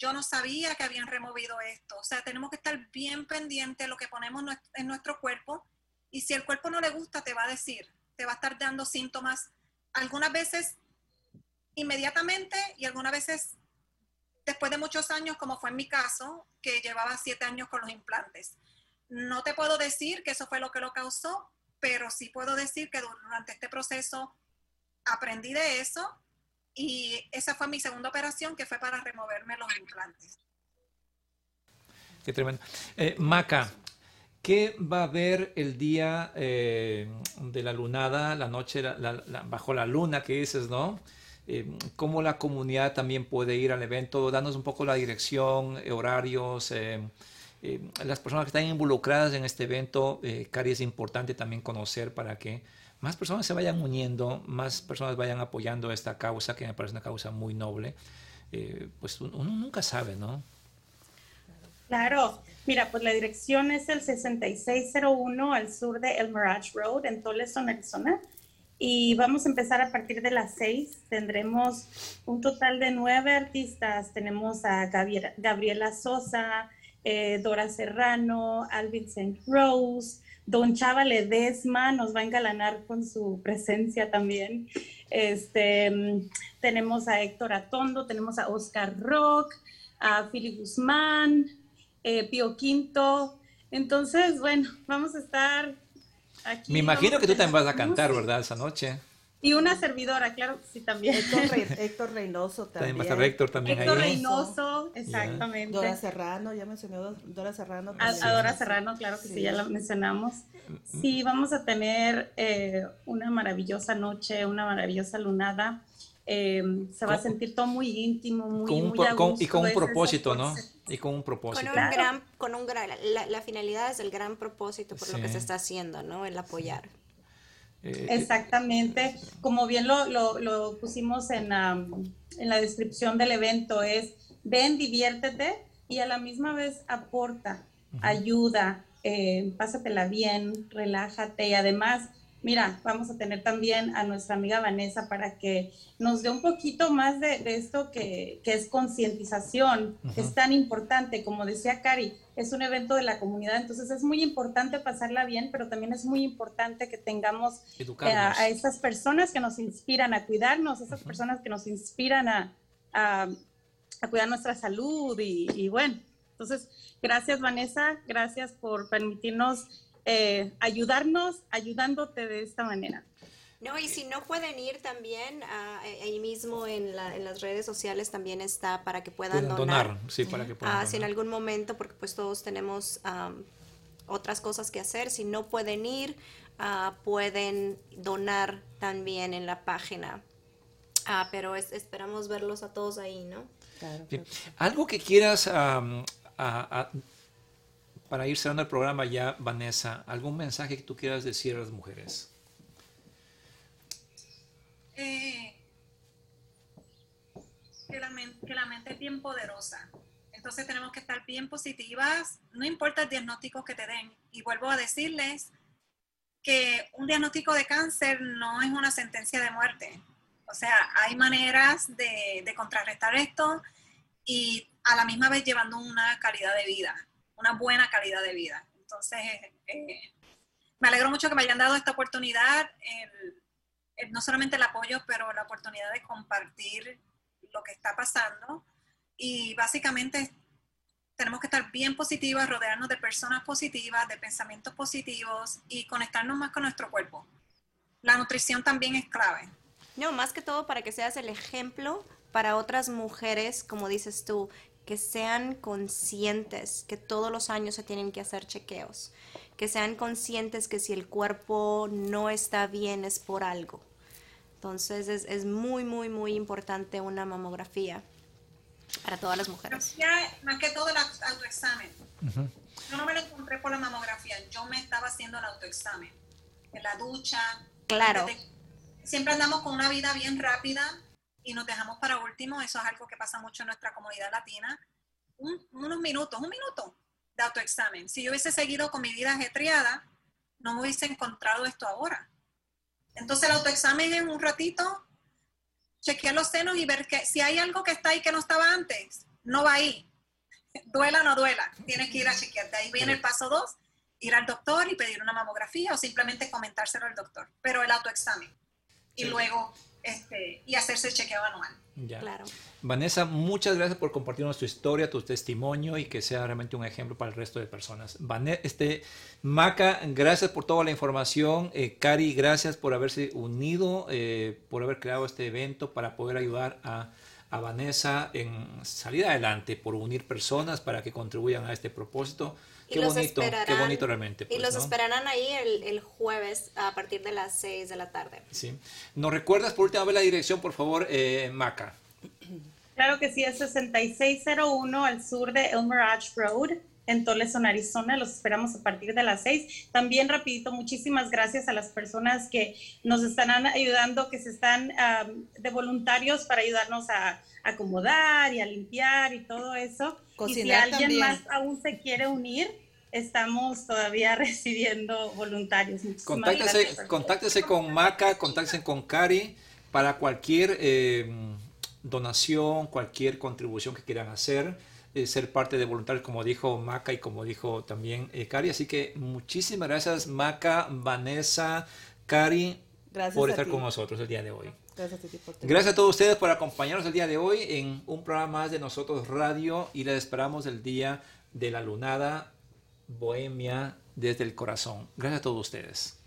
yo no sabía que habían removido esto. O sea, tenemos que estar bien pendientes de lo que ponemos en nuestro cuerpo y si el cuerpo no le gusta, te va a decir, te va a estar dando síntomas, algunas veces inmediatamente y algunas veces después de muchos años, como fue en mi caso, que llevaba siete años con los implantes. No te puedo decir que eso fue lo que lo causó, pero sí puedo decir que durante este proceso aprendí de eso y esa fue mi segunda operación que fue para removerme los implantes. Qué tremendo. Eh, Maca, ¿qué va a haber el día eh, de la lunada, la noche bajo la luna que dices, no? Eh, ¿Cómo la comunidad también puede ir al evento? Danos un poco la dirección, horarios. las personas que están involucradas en este evento, Cari, es importante también conocer para que más personas se vayan uniendo, más personas vayan apoyando esta causa, que me parece una causa muy noble, eh, pues uno nunca sabe, ¿no? Claro, mira, pues la dirección es el 6601 al sur de El Mirage Road en Toleson, Arizona. Y vamos a empezar a partir de las 6. Tendremos un total de nueve artistas. Tenemos a Gabriela Sosa, eh, Dora Serrano, Alvin St. Rose, Don Chava Ledesma nos va a engalanar con su presencia también. Este, tenemos a Héctor Atondo, tenemos a Oscar Rock, a Philip Guzmán, eh, Pío Quinto. Entonces, bueno, vamos a estar aquí. Me imagino que tú también vas a cantar, ¿verdad? Esa noche. Y una servidora, claro, sí, también. Héctor, Reynoso también. También va a Héctor también Héctor Reynoso, exactamente. Dora Serrano, ya mencionó Dora Serrano. A, Dora Serrano, claro que sí. ya la mencionamos. Sí, vamos a tener eh, una maravillosa noche, una maravillosa lunada. Eh, se va a sentir todo muy íntimo, muy, muy Y con un propósito, ¿no? Y con un propósito. Con un gran, con un gran, la, finalidad es el gran propósito por lo que se está haciendo, ¿no? El apoyar. Eh, Exactamente, como bien lo, lo, pusimos en, en, la descripción del evento, es ven, diviértete y a la misma vez aporta, ayuda, eh, pásatela bien, relájate y además mira, vamos a tener también a nuestra amiga Vanessa para que nos dé un poquito más de, esto que, es concientización, que es tan importante. Como decía Cari, es un evento de la comunidad, entonces es muy importante pasarla bien, pero también es muy importante que tengamos eh, a, esas personas que nos inspiran a cuidarnos, esas personas que nos inspiran a, cuidar nuestra salud y, y bueno. Entonces, gracias Vanessa, gracias por permitirnos eh, ayudarnos ayudándote de esta manera. No, y si no pueden ir también, eh, ahí mismo en, las redes sociales también está para que puedan, donar. Sí, para que puedan ah, Si en algún momento, porque pues todos tenemos otras cosas que hacer, si no pueden ir, ah, pueden donar también en la página. pero esperamos verlos a todos ahí, ¿no? Algo que quieras para ir cerrando el programa ya, Vanessa, ¿algún mensaje que tú quieras decir a las mujeres? Eh, que, la mente, es bien poderosa. Entonces tenemos que estar bien positivas, no importa el diagnóstico que te den. Y vuelvo a decirles que un diagnóstico de cáncer no es una sentencia de muerte. O sea, hay maneras de, de contrarrestar esto y a la misma vez llevando una calidad de vida una buena calidad de vida. Entonces, eh, me alegro mucho que me hayan dado esta oportunidad, no solamente el apoyo, pero la oportunidad de compartir lo que está pasando. Y básicamente tenemos que estar bien positivas, rodearnos de personas positivas, de pensamientos positivos y conectarnos más con nuestro cuerpo. La nutrición también es clave. No, más que todo para que seas el ejemplo para otras mujeres, como dices tú, que sean conscientes que todos los años se tienen que hacer chequeos, que sean conscientes que si el cuerpo no está bien es por algo. Entonces es, es muy, muy, muy importante una mamografía para todas las mujeres. Más que todo el autoexamen. Yo no me lo encontré por la mamografía, yo me estaba haciendo el autoexamen. En la ducha. Claro. siempre andamos con una vida bien rápida y nos dejamos para último, eso es algo que pasa mucho en nuestra comunidad latina, unos minutos, un minuto de autoexamen. Si yo hubiese seguido con mi vida ajetreada, no me hubiese encontrado esto ahora. Entonces el autoexamen es un ratito, chequear los senos y ver que si hay algo que está ahí que no estaba antes, no va ahí. [LAUGHS] Duela o no duela, tienes que ir a chequear. De ahí viene el paso dos, ir al doctor y pedir una mamografía o simplemente comentárselo al doctor, pero el autoexamen. Y luego este, y hacerse el chequeo anual. Claro. Vanessa, muchas gracias por compartirnos tu historia, tu testimonio y que sea realmente un ejemplo para el resto de personas. este, Maca, gracias por toda la información. Eh, Cari, gracias por haberse unido, eh, por haber creado este evento para poder ayudar a, a Vanessa en salir adelante, por unir personas para que contribuyan a este propósito. Qué bonito, qué bonito realmente. y pues, los esperarán ahí el, jueves a partir de las 6 de la tarde. Sí. ¿Nos recuerdas por última vez la dirección, por favor, eh, Maca? Claro que sí, es 6601 al sur de Elmer Arch Road en Toleson, Arizona. Los esperamos a partir de las 6. También, rapidito, muchísimas gracias a las personas que nos están ayudando, que se están de voluntarios para ayudarnos a acomodar y a limpiar y todo eso. y si alguien más aún se quiere unir, estamos todavía [LAUGHS] recibiendo voluntarios. Contáctese, contáctese con Maca, contáctese con Cari para cualquier eh, donación, cualquier contribución que quieran hacer, eh, ser parte de voluntarios, como dijo Maca y como dijo también eh, Cari. Así que muchísimas gracias, Maca, Vanessa, Cari, por estar con nosotros el día de hoy. Gracias a, todos ustedes por acompañarnos el día de hoy en un programa más de Nosotros Radio y les esperamos el día de la lunada Bohemia desde el corazón. Gracias a todos ustedes.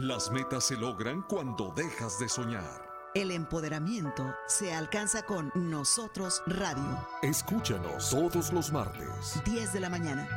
Las metas se logran cuando dejas de soñar. El empoderamiento se alcanza con Nosotros Radio. Escúchanos todos los martes. 10 de la mañana